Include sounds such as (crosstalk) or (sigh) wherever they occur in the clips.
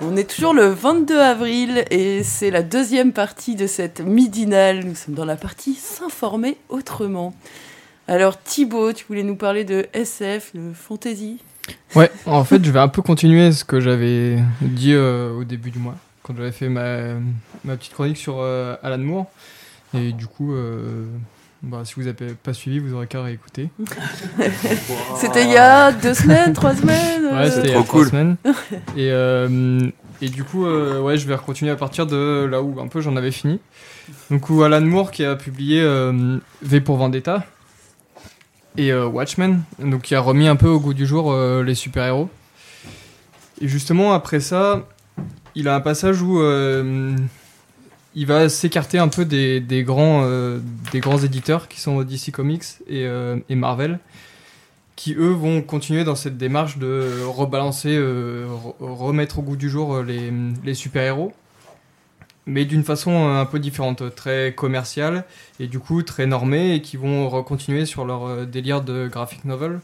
On est toujours le 22 avril et c'est la deuxième partie de cette midinale. Nous sommes dans la partie s'informer autrement. Alors Thibaut, tu voulais nous parler de SF, de fantasy Ouais, en fait, je vais un peu continuer ce que j'avais dit euh, au début du mois, quand j'avais fait ma, ma, petite chronique sur euh, Alan Moore. Et du coup, euh, bah, si vous n'avez pas suivi, vous aurez qu'à réécouter. (laughs) c'était il y a deux semaines, trois semaines Ouais, c'était il y a trois semaines. (laughs) Et, et du coup, ouais, je vais continuer à partir de là où un peu j'en avais fini. Donc, où Alan Moore qui a publié V pour Vendetta et euh, Watchmen, donc qui a remis un peu au goût du jour euh, les super-héros. Et justement, après ça, il a un passage où euh, il va s'écarter un peu des, grands, grands éditeurs qui sont DC Comics et, et, Marvel, qui eux vont continuer dans cette démarche de rebalancer, remettre au goût du jour les, les super-héros mais d'une façon euh, un peu différente, très commerciale et du coup très normée et qui vont continuer sur leur euh, délire de graphic novel,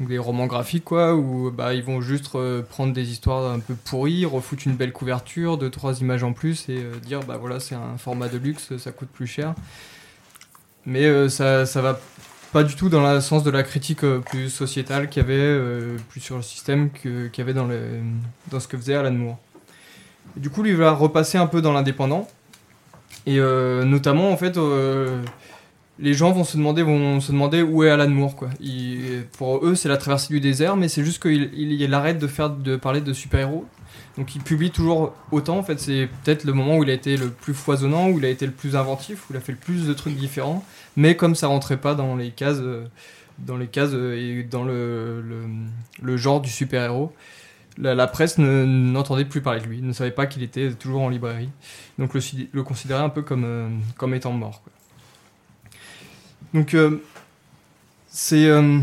des romans graphiques quoi, où bah, ils vont juste euh, prendre des histoires un peu pourries, refoutre une belle couverture, deux trois images en plus et dire bah voilà c'est un format de luxe, ça coûte plus cher. Mais ça, ça va pas du tout dans le sens de la critique plus sociétale qu'il y avait, plus sur le système qu'il y avait dans, le, dans ce que faisait Alan Moore du coup, lui va repasser un peu dans l'indépendant. Et euh, notamment, en fait, euh, les gens vont se demander, vont se demander où est Alan Moore. Quoi. pour eux, c'est la traversée du désert, mais c'est juste qu'il il, arrête de, faire, de parler de super-héros. Donc il publie toujours autant. En fait, c'est peut-être le moment où il a été le plus foisonnant, où il a été le plus inventif, où il a fait le plus de trucs différents. Mais comme ça rentrait pas dans les cases, dans les cases et dans le, le genre du super-héros, la, presse n'entendait plus parler de lui, ne savait pas qu'il était toujours en librairie, donc le, le considérait un peu comme, euh, comme étant mort. Donc euh, euh,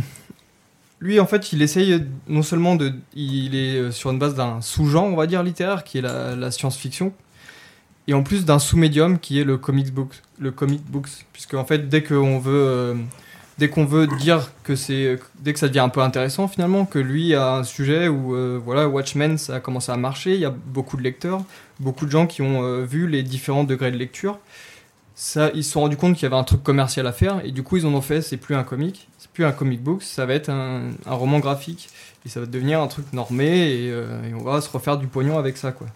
lui en fait, il essaye non seulement de, il est sur une base d'un sous-genre, on va dire littéraire, qui est la, science-fiction, et en plus d'un sous-médium qui est le comic book, le comic books, puisque en fait dès qu'on veut dire que c'est dès que ça devient un peu intéressant finalement que lui a un sujet où euh, voilà Watchmen ça a commencé à marcher il y a beaucoup de lecteurs beaucoup de gens qui ont euh, vu les différents degrés de lecture ils se sont rendus compte qu'il y avait un truc commercial à faire et du coup ils en ont fait c'est plus un comic c'est plus un comic book ça va être un, roman graphique et ça va devenir un truc normé et, euh, et, on va se refaire du pognon avec ça quoi.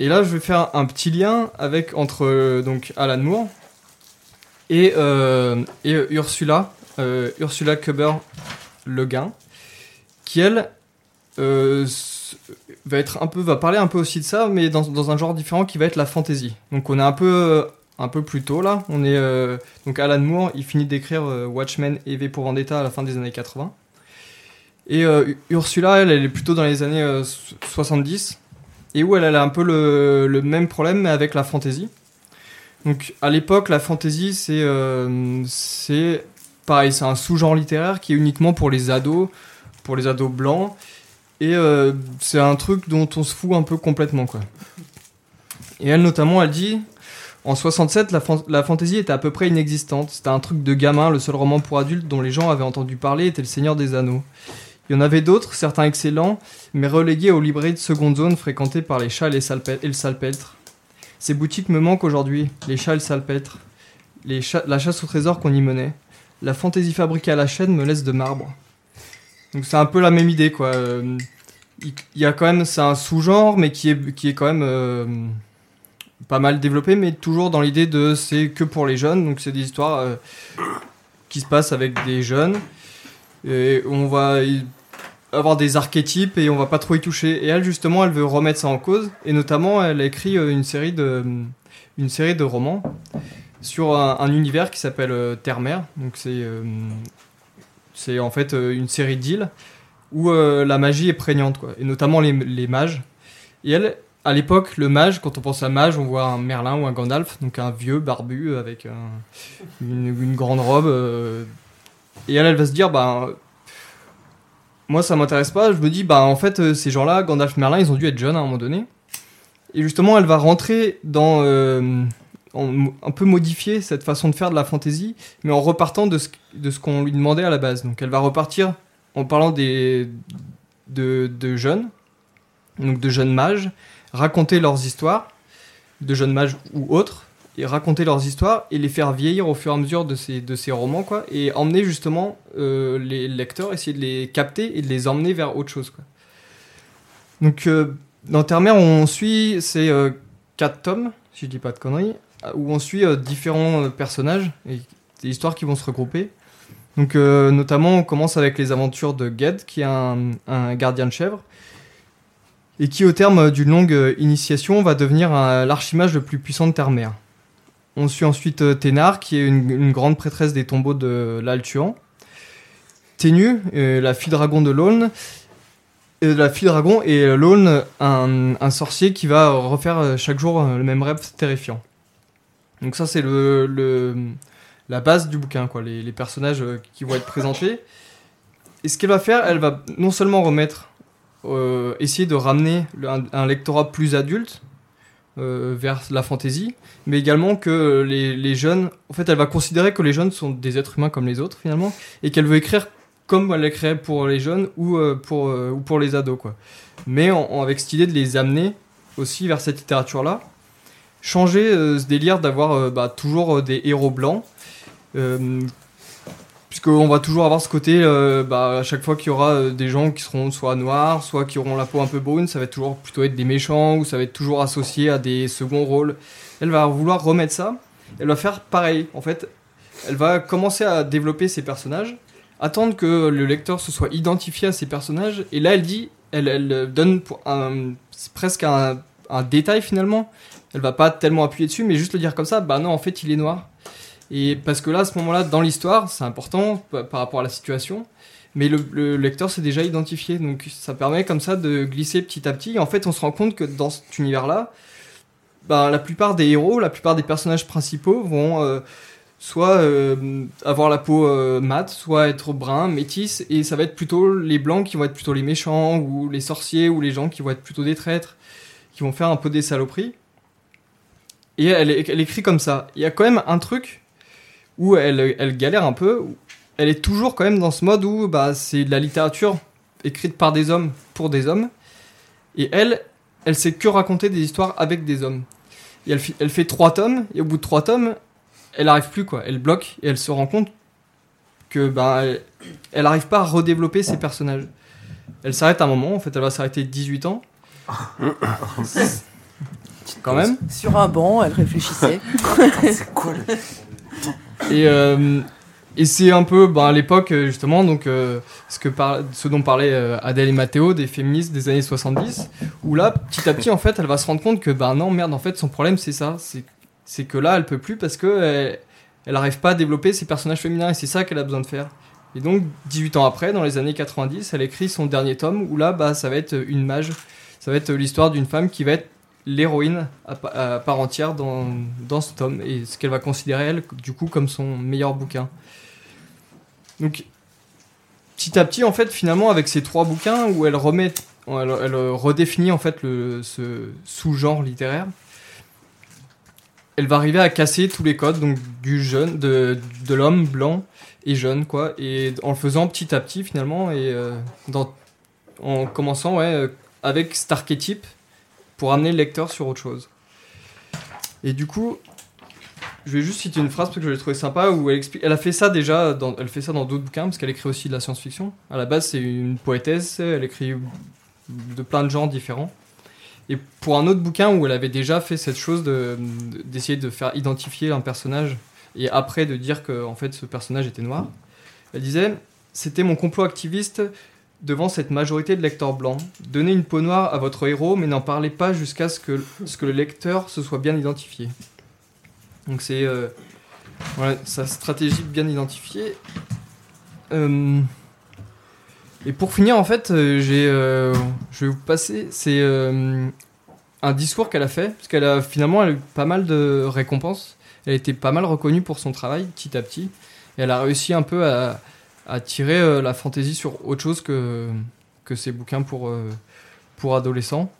Et là je vais faire un petit lien avec entre donc Alan Moore et, euh, Ursula, euh, Ursula Kuber Le Guin, qui elle euh, va être un peu, va parler un peu aussi de ça, mais dans, dans, un genre différent qui va être la fantasy. Donc on est un peu, un peu plus tôt là. On est donc Alan Moore, il finit d'écrire Watchmen et V pour Vendetta à la fin des années 80. Et Ursula, elle, est plutôt dans les années 70 et où elle, elle a un peu le, le même problème mais avec la fantasy. Donc à l'époque, la fantasy, c'est euh, c'est pareil, c'est un sous-genre littéraire qui est uniquement pour les ados, pour les ados blancs, et euh, c'est un truc dont on se fout un peu complètement quoi. Et elle notamment, elle dit, en 67, la, la fantasy était à peu près inexistante. C'était un truc de gamin. Le seul roman pour adultes dont les gens avaient entendu parler était Le Seigneur des Anneaux. Il y en avait d'autres, certains excellents, mais relégués aux librairies de seconde zone fréquentées par les chats et, et le salpêtre. Ces boutiques me manquent aujourd'hui, les chats et le salpêtre, les la chasse au trésor qu'on y menait. La fantaisie fabriquée à la chaîne me laisse de marbre. Donc c'est un peu la même idée, quoi. Euh, il y a quand même, c'est un sous-genre, mais qui est, qui est quand même euh, pas mal développé, mais toujours dans l'idée de c'est que pour les jeunes, donc c'est des histoires euh, qui se passent avec des jeunes. Et on va avoir des archétypes et on va pas trop y toucher. Et elle, justement, elle veut remettre ça en cause. Et notamment, elle a écrit une série de, une série de romans sur un, un univers qui s'appelle Terre-Mer. Donc c'est c'est en fait euh, une série d'îles où euh, la magie est prégnante, quoi, et notamment les, les mages. Et elle, à l'époque, le mage, quand on pense à mage, on voit un Merlin ou un Gandalf, donc un vieux barbu avec un- une, grande robe. euh, et elle, elle va se dire, bah, moi ça m'intéresse pas. Je me dis, bah en fait, ces gens-là, Gandalf, Merlin, ils ont dû être jeunes à un moment donné. Et justement, elle va rentrer dans. Un peu modifier cette façon de faire de la fantasy, mais en repartant de ce, de ce qu'on lui demandait à la base. Donc elle va repartir en parlant des, de, de jeunes, donc de jeunes mages, raconter leurs histoires, de jeunes mages ou autres, et raconter leurs histoires et les faire vieillir au fur et à mesure de ces, de ces romans, quoi, et emmener justement euh, les lecteurs, essayer de les capter et de les emmener vers autre chose. Quoi. Donc euh, dans Terre-Mer, on suit ces euh, tomes, si je dis pas de conneries, où on suit euh, différents euh, personnages et des histoires qui vont se regrouper. Donc euh, notamment, on commence avec les aventures de Ged, qui est un, gardien de chèvre, et qui au terme d'une longue initiation va devenir l'archimage le plus puissant de Terre-Mer. On suit ensuite Thénard, qui est une, grande prêtresse des tombeaux de l'Altuan. Ténu, la fille dragon de l'Aulne, la fille dragon et l'Aulne, un, sorcier qui va refaire chaque jour le même rêve terrifiant. Donc ça c'est le, la base du bouquin, quoi, les, personnages euh, qui vont être présentés. Et ce qu'elle va faire, elle va non seulement remettre, euh, essayer de ramener un, un lectorat plus adulte euh, vers la fantasy, mais également que les, jeunes, en fait, elle va considérer que les jeunes sont des êtres humains comme les autres finalement, et qu'elle veut écrire comme elle écrirait pour les jeunes ou, pour, ou pour les ados, quoi. Mais avec cette idée de les amener aussi vers cette littérature-là, changer euh, ce délire d'avoir euh, bah, toujours euh, des héros blancs, puisqu'on va toujours avoir ce côté, bah, à chaque fois qu'il y aura des gens qui seront soit noirs, soit qui auront la peau un peu brune, ça va toujours plutôt être des méchants, ou ça va être toujours associé à des seconds rôles. Elle va vouloir remettre ça, elle va faire pareil, en fait, elle va commencer à développer ses personnages, attendre que le lecteur se soit identifié à ces personnages, et là elle dit, elle, elle donne presque un détail finalement, elle va pas tellement appuyer dessus, mais juste le dire comme ça, bah non, en fait il est noir. Et parce que là, à ce moment-là, dans l'histoire, c'est important pa- par rapport à la situation, mais le, le lecteur s'est déjà identifié, donc ça permet comme ça de glisser petit à petit. Et en fait, on se rend compte que dans cet univers-là, bah, la plupart des héros, la plupart des personnages principaux vont euh, soit euh, avoir la peau euh, mate, soit être brun, métis, et ça va être plutôt les blancs qui vont être plutôt les méchants, ou les sorciers, ou les gens qui vont être plutôt des traîtres, qui vont faire un peu des saloperies. Et elle, écrit comme ça. Il y a quand même un truc où elle, galère un peu. Elle est toujours quand même dans ce mode où bah, c'est de la littérature écrite par des hommes pour des hommes. Et elle, elle sait que raconter des histoires avec des hommes. Et elle, fait trois tomes, et au bout de trois tomes, elle arrive plus quoi. Elle bloque et elle se rend compte que bah, elle, elle arrive pas à redévelopper ses personnages. Elle s'arrête un moment, en fait, elle va s'arrêter 18 ans. (laughs) Quand même. Sur un banc, elle réfléchissait. (laughs) C'est quoi le. Et, euh, et c'est un peu ben, à l'époque, justement, donc, euh, ce, que par- ce dont parlait euh, Adèle et Mathéo, des féministes des années 70, où là, petit à petit, en fait, elle va se rendre compte que, ben non, merde, en fait, son problème, c'est ça. C'est, c'est que là, elle peut plus parce que elle, elle arrive pas à développer ses personnages féminins et c'est ça qu'elle a besoin de faire. Et donc, 18 ans après, dans les années 90, elle écrit son dernier tome où là, bah, ça va être une mage. Ça va être l'histoire d'une femme qui va être l'héroïne à, pa- à part entière dans, dans ce tome et ce qu'elle va considérer elle du coup comme son meilleur bouquin. Donc petit à petit en fait finalement avec ces trois bouquins où elle remet elle, redéfinit en fait le, ce sous-genre littéraire elle va arriver à casser tous les codes donc du jeune de, de l'homme blanc et jeune quoi et en le faisant petit à petit finalement et euh, en commençant ouais euh, avec cet archétype pour amener le lecteur sur autre chose. Et du coup, je vais juste citer une phrase parce que je l'ai trouvé sympa où elle explique. Elle a fait ça déjà, dans, elle fait ça dans d'autres bouquins parce qu'elle écrit aussi de la science-fiction. À la base, c'est une poétesse, elle écrit de plein de genres différents. Et pour un autre bouquin où elle avait déjà fait cette chose de- de- d'essayer de, faire identifier un personnage et après de dire que en fait ce personnage était noir, elle disait c'était mon complot activiste devant cette majorité de lecteurs blancs. Donnez une peau noire à votre héros, mais n'en parlez pas jusqu'à ce que, le lecteur se soit bien identifié. Donc c'est euh, sa stratégie bien identifiée. Euh, et pour finir, en fait, euh, j'ai, je vais vous passer. C'est un discours qu'elle a fait, parce qu'elle a finalement eu pas mal de récompenses. Elle a été pas mal reconnue pour son travail, petit à petit. Et elle a réussi un peu à, à tirer euh, la fantaisie sur autre chose que, que ses bouquins pour, euh, pour adolescents.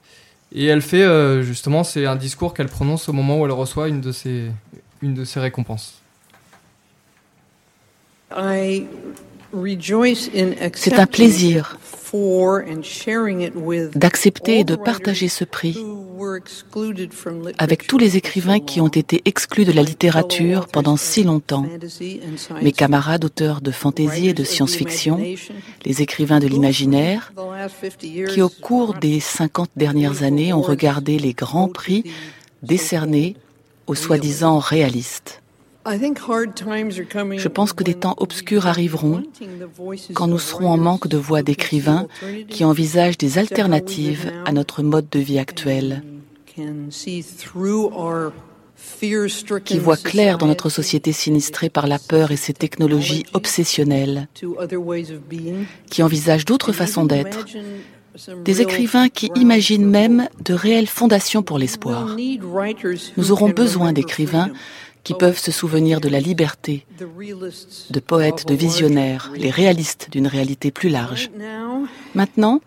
Et elle fait, euh, justement, c'est un discours qu'elle prononce au moment où elle reçoit une de ses, une de ses récompenses. C'est un plaisir d'accepter et de partager ce prix avec tous les écrivains qui ont été exclus de la littérature pendant si longtemps, mes camarades auteurs de fantaisie et de science-fiction, les écrivains de l'imaginaire, qui au cours des 50 dernières années ont regardé les grands prix décernés aux soi-disant réalistes. Je pense que des temps obscurs arriveront quand nous serons en manque de voix d'écrivains qui envisagent des alternatives à notre mode de vie actuel, qui voient clair dans notre société sinistrée par la peur et ses technologies obsessionnelles, qui envisagent d'autres façons d'être, des écrivains qui imaginent même de réelles fondations pour l'espoir. Nous aurons besoin d'écrivains qui peuvent se souvenir de la liberté, de poètes, de visionnaires, les réalistes d'une réalité plus large. Maintenant,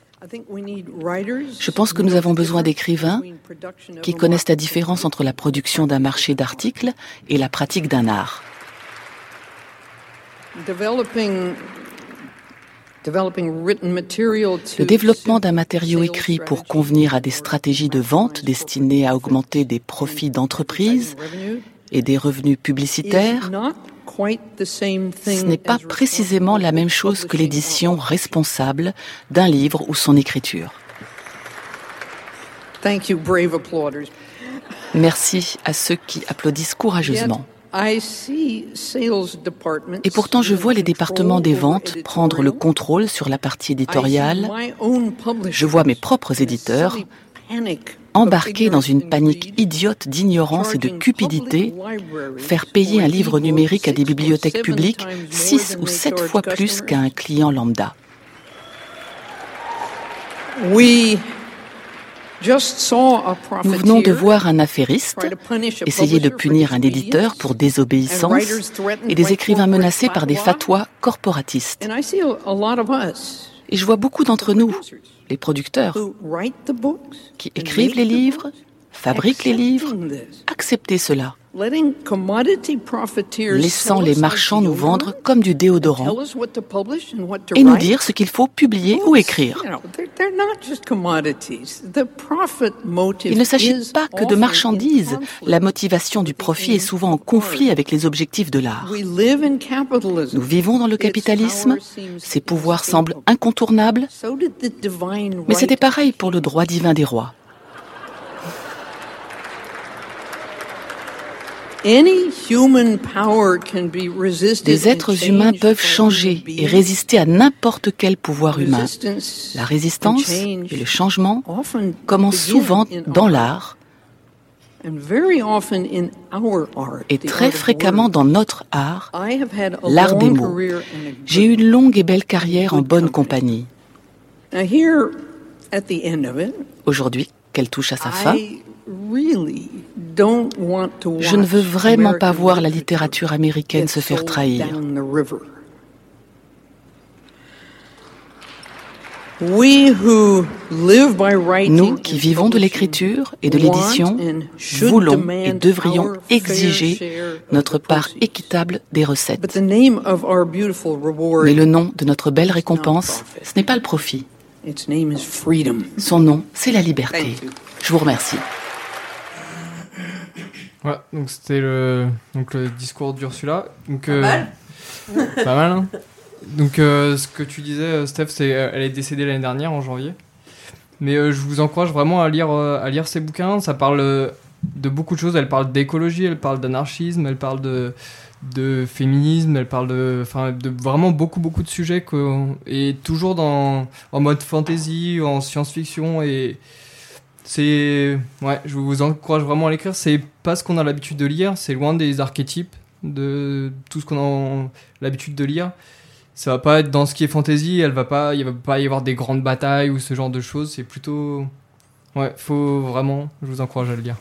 je pense que nous avons besoin d'écrivains qui connaissent la différence entre la production d'un marché d'articles et la pratique d'un art. Le développement d'un matériau écrit pour convenir à des stratégies de vente destinées à augmenter des profits d'entreprise et des revenus publicitaires, ce n'est pas précisément la même chose que l'édition responsable d'un livre ou son écriture. Merci à ceux qui applaudissent courageusement. Et pourtant, je vois les départements des ventes prendre le contrôle sur la partie éditoriale. Je vois mes propres éditeurs embarqués dans une panique idiote d'ignorance et de cupidité, faire payer un livre numérique à des bibliothèques publiques six ou sept fois plus qu'à un client lambda. Nous venons de voir un affairiste essayer de punir un éditeur pour désobéissance et des écrivains menacés par des fatwas corporatistes. Et je vois beaucoup d'entre nous, les producteurs, qui écrivent les livres, fabriquent les livres, accepter cela, laissant les marchands nous vendre comme du déodorant et nous dire ce qu'il faut publier ou écrire. Il ne s'agit pas que de marchandises. La motivation du profit est souvent en conflit avec les objectifs de l'art. Nous vivons dans le capitalisme, ses pouvoirs semblent incontournables, mais c'était pareil pour le droit divin des rois. Des êtres humains peuvent changer et résister à n'importe quel pouvoir humain. La résistance et le changement commencent souvent dans l'art et très fréquemment dans notre art, l'art des mots. J'ai eu une longue et belle carrière en bonne compagnie. Aujourd'hui, qu'elle touche à sa fin, je ne veux vraiment pas voir la littérature américaine se faire trahir. Nous qui vivons de l'écriture et de l'édition, voulons et devrions exiger notre part équitable des recettes. Mais le nom de notre belle récompense, ce n'est pas le profit. Son nom, c'est la liberté. Je vous remercie. Ouais, donc c'était le, donc le discours d'Ursula. Donc, Pas euh, mal. (laughs) pas mal, hein. Donc, euh, ce que tu disais, euh, Steph, c'est elle est décédée l'année dernière, en janvier. Mais euh, je vous encourage vraiment à lire, à lire ses bouquins. Ça parle de beaucoup de choses. Elle parle d'écologie, elle parle d'anarchisme, elle parle de, de féminisme, elle parle de, enfin, de vraiment beaucoup, beaucoup de sujets, et toujours dans, en mode fantasy, en science-fiction, et c'est, ouais, je vous encourage vraiment à l'écrire. C'est pas ce qu'on a l'habitude de lire, c'est loin des archétypes de tout ce qu'on a l'habitude de lire. Ça va pas être dans ce qui est fantasy, elle va pas, il va pas y avoir des grandes batailles ou ce genre de choses, c'est plutôt, ouais, faut vraiment, je vous encourage à le lire.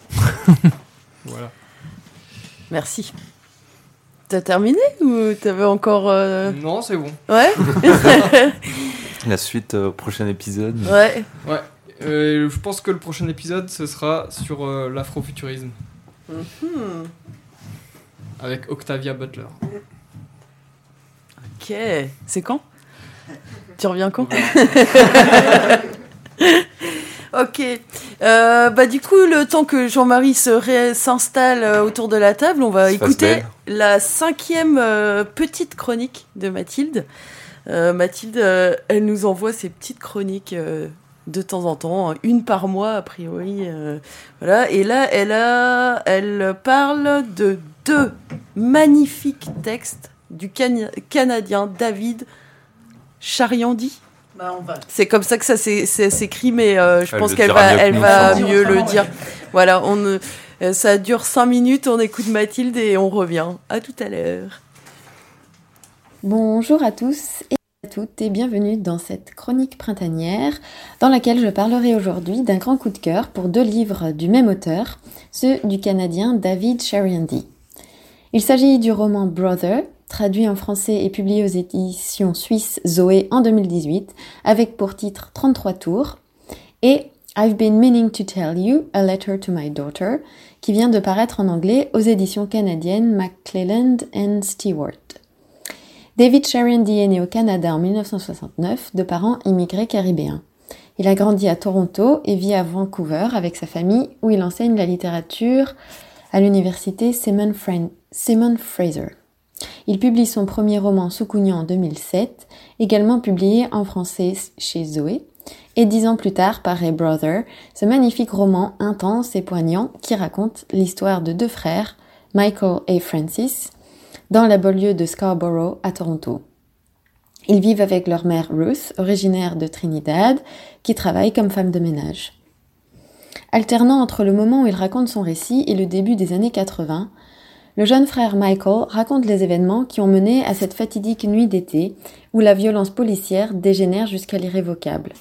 (laughs) voilà. Merci. T'as terminé ou t'avais encore. Euh, non, c'est bon. Ouais (laughs) (laughs) La suite au prochain épisode. Ouais. Ouais. Euh, je pense que le prochain épisode, ce sera sur euh, l'afrofuturisme. Mhm. Avec Octavia Butler. Ok. C'est quand? Tu reviens quand? (laughs) Ok. Euh, bah du coup, le temps que Jean-Marie s'installe autour de la table, on va écouter la cinquième euh, petite chronique de Mathilde. Mathilde, elle nous envoie ses petites chroniques de temps en temps, une par mois a priori. voilà. Et là, elle a, elle parle de deux magnifiques textes du Canadien David Chariandi. Bah, c'est comme ça que ça s'écrit, mais euh, je pense qu'elle va, elle va mieux le dire. Voilà, on, euh, ça dure 5 minutes, on écoute Mathilde et on revient. À tout à l'heure. Bonjour à tous et toutes et bienvenue dans cette chronique printanière dans laquelle je parlerai aujourd'hui d'un grand coup de cœur pour deux livres du même auteur, ceux du Canadien David Chariandi. Il s'agit du roman Brother traduit en français et publié aux éditions suisses Zoé en 2018, avec pour titre 33 tours, et I've been meaning to tell you, a letter to my daughter, qui vient de paraître en anglais aux éditions canadiennes McClelland and Stewart. David Sharondy est né au Canada en 1969 de parents immigrés caribéens. Il a grandi à Toronto et vit à Vancouver avec sa famille où il enseigne la littérature à l'université Simon, Fraser. Il publie son premier roman Soukounian en 2007, également publié en français chez Zoé, et dix ans plus tard paraît Brother, ce magnifique roman intense et poignant qui raconte l'histoire de deux frères, Michael et Francis, dans la banlieue de Scarborough à Toronto. Ils vivent avec leur mère Ruth, originaire de Trinidad, qui travaille comme femme de ménage. Alternant entre le moment où il raconte son récit et le début des années 80, le jeune frère Michael raconte les événements qui ont mené à cette fatidique nuit d'été où la violence policière dégénère jusqu'à l'irrévocable.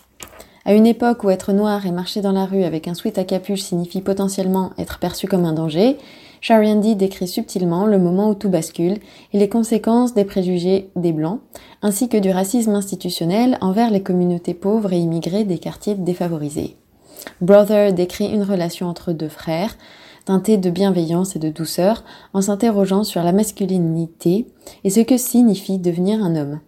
À une époque où être noir et marcher dans la rue avec un sweat à capuche signifie potentiellement être perçu comme un danger, Shariandi décrit subtilement le moment où tout bascule et les conséquences des préjugés des Blancs, ainsi que du racisme institutionnel envers les communautés pauvres et immigrées des quartiers défavorisés. Brother décrit une relation entre deux frères, teintée de bienveillance et de douceur, en s'interrogeant sur la masculinité et ce que signifie devenir un homme.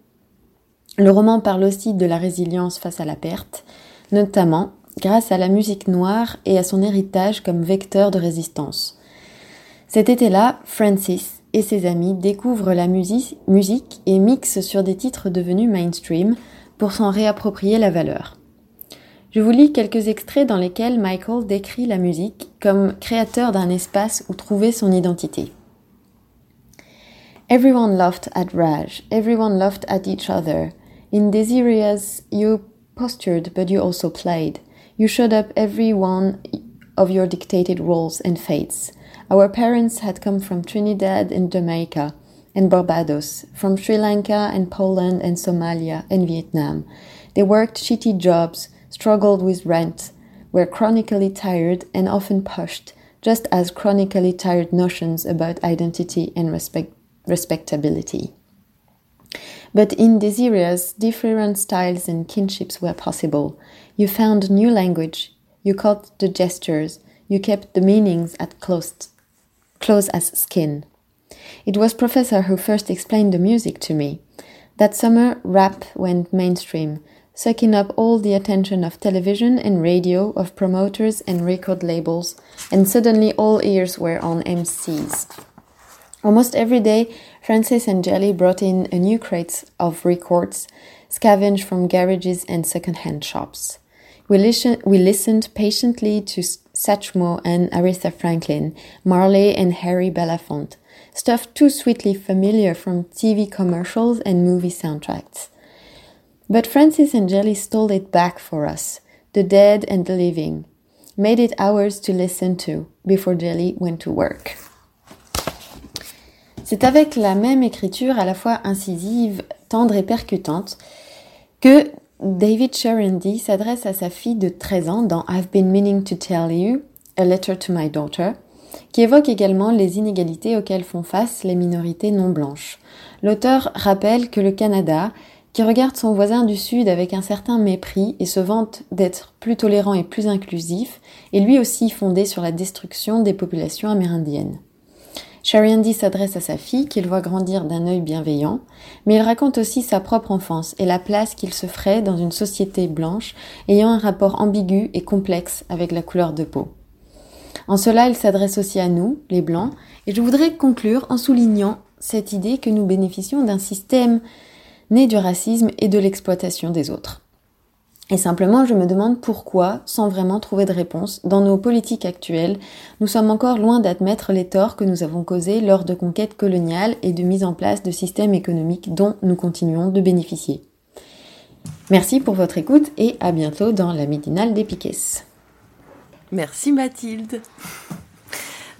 Le roman parle aussi de la résilience face à la perte, notamment grâce à la musique noire et à son héritage comme vecteur de résistance. Cet été-là, Francis et ses amis découvrent la musique, et mixent sur des titres devenus mainstream pour s'en réapproprier la valeur. Je vous lis quelques extraits dans lesquels Michael décrit la musique comme créateur d'un espace où trouver son identité. Everyone laughed at Raj, everyone laughed at each other. In these areas, you postured, but you also played. You showed up every one of your dictated roles and fates. Our parents had come from Trinidad and Jamaica and Barbados, from Sri Lanka and Poland and Somalia and Vietnam. They worked shitty jobs, struggled with rent, were chronically tired and often pushed, just as chronically tired notions about identity and respect, respectability. But in these areas, different styles and kinships were possible. You found new language, you caught the gestures, you kept the meanings at close, close as skin. It was Professor who first explained the music to me. That summer, rap went mainstream, sucking up all the attention of television and radio, of promoters and record labels, and suddenly all ears were on MCs. Almost every day, Francis and Jelly brought in a new crate of records, scavenged from garages and second-hand shops. We, listen, we listened patiently to Satchmo and Aretha Franklin, Marley and Harry Belafonte, stuff too sweetly familiar from TV commercials and movie soundtracks. But Francis and Jelly stole it back for us, the dead and the living, made it ours to listen to before Jelly went to work. C'est avec la même écriture à la fois incisive, tendre et percutante que David Sherendy s'adresse à sa fille de 13 ans dans I've been meaning to tell you, A Letter to My Daughter, qui évoque également les inégalités auxquelles font face les minorités non blanches. L'auteur rappelle que le Canada, qui regarde son voisin du Sud avec un certain mépris et se vante d'être plus tolérant et plus inclusif, est lui aussi fondé sur la destruction des populations amérindiennes. Shariandi s'adresse à sa fille, qu'il voit grandir d'un œil bienveillant, mais il raconte aussi sa propre enfance et la place qu'il se ferait dans une société blanche ayant un rapport ambigu et complexe avec la couleur de peau. En cela, il s'adresse aussi à nous, les Blancs, et je voudrais conclure en soulignant cette idée que nous bénéficions d'un système né du racisme et de l'exploitation des autres. Et simplement, je me demande pourquoi, sans vraiment trouver de réponse, dans nos politiques actuelles, nous sommes encore loin d'admettre les torts que nous avons causés lors de conquêtes coloniales et de mise en place de systèmes économiques dont nous continuons de bénéficier. Merci pour votre écoute et à bientôt dans la midinale des Piquets. Merci Mathilde.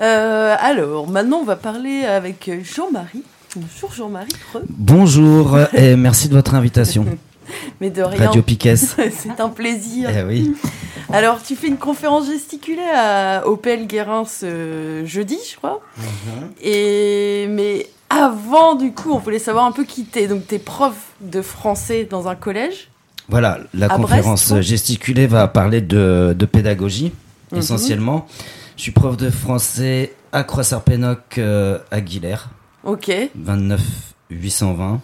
Euh, alors, maintenant on va parler avec Jean-Marie. Bonjour Jean-Marie. Bonjour et merci de votre invitation. (laughs) (laughs) Mais de rien. Radio Piquet. (laughs) C'est un plaisir. Eh oui. Alors, tu fais une conférence gesticulée à Opel Guérin ce jeudi, je crois. Mhm. Et mais avant, du coup, on voulait savoir un peu qui t'es. Donc, t'es prof de français dans un collège. Voilà, la conférence gesticulée va parler de, pédagogie, mhm. essentiellement. Je suis prof de français à Croix-Sarpénoc euh, à Guilherme. Ok. 29 820.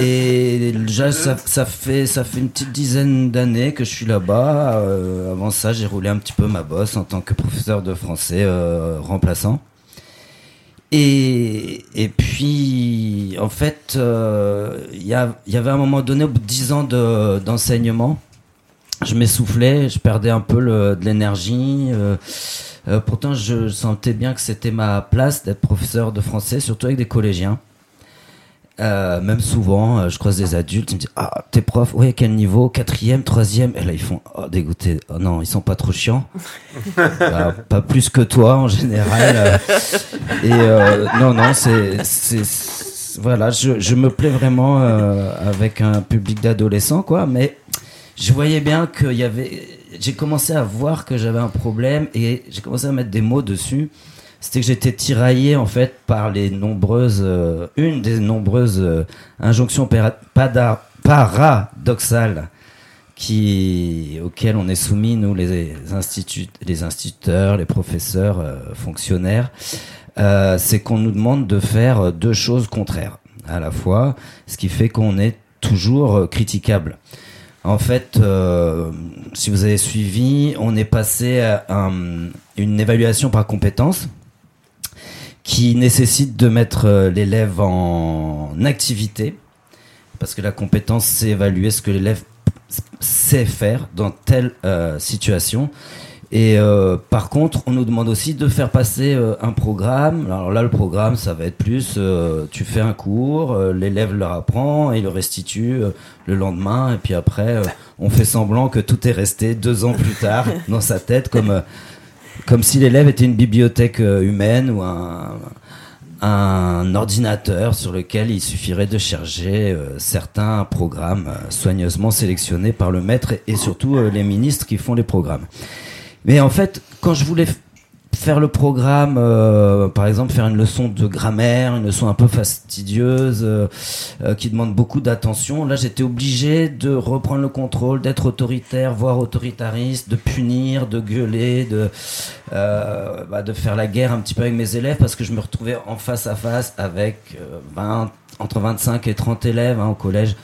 et déjà, ça, ça, fait, ça fait une petite dizaine d'années que je suis là-bas. Euh, avant ça, j'ai roulé un petit peu ma bosse en tant que professeur de français euh, remplaçant. Et, et puis, en fait, euh, il y, y, avait un moment donné, au bout de 10 ans d'enseignement, je m'essoufflais, je perdais un peu le, de l'énergie. pourtant, je sentais bien que c'était ma place d'être professeur de français, surtout avec des collégiens. Euh, même souvent, euh, je croise des adultes, ils me disent Ah, t'es prof, ouais, quel niveau Quatrième, troisième? Et là, ils font Oh, dégoûté. Oh, non, ils sont pas trop chiants. (laughs) bah, pas plus que toi, en général. (laughs) et euh, non, non, c'est. Voilà, je, je, me plais vraiment avec un public d'adolescents, quoi. Mais je voyais bien qu'il y avait. J'ai commencé à voir que j'avais un problème et j'ai commencé à mettre des mots dessus c'était que j'étais tiraillé en fait par les nombreuses, euh, une des nombreuses euh, injonctions paradoxales qui, auxquelles on est soumis nous les, les instituteurs, les professeurs, euh, fonctionnaires, c'est qu'on nous demande de faire deux choses contraires à la fois, ce qui fait qu'on est toujours critiquable. En fait, si vous avez suivi, on est passé à une évaluation par compétence qui nécessite de mettre euh, l'élève en activité, parce que la compétence, c'est évaluer ce que l'élève sait faire dans telle euh, situation. Et euh, par contre, on nous demande aussi de faire passer un programme. Alors là, le programme, ça va être plus, tu fais un cours, l'élève le apprend et le restitue le lendemain. Et puis après, on fait semblant que tout est resté deux ans plus tard dans sa tête, comme comme si l'élève était une bibliothèque euh, humaine ou un, ordinateur sur lequel il suffirait de charger euh, certains programmes euh, soigneusement sélectionnés par le maître et, surtout les ministres qui font les programmes. Mais en fait, quand je voulais faire le programme, euh, par exemple faire une leçon de grammaire, une leçon un peu fastidieuse, euh, euh, qui demande beaucoup d'attention. Là, j'étais obligé de reprendre le contrôle, d'être autoritaire, voire autoritariste, de punir, de gueuler, de bah, de faire la guerre un petit peu avec mes élèves parce que je me retrouvais en face à face avec 20, entre 25 et 30 élèves hein, au collège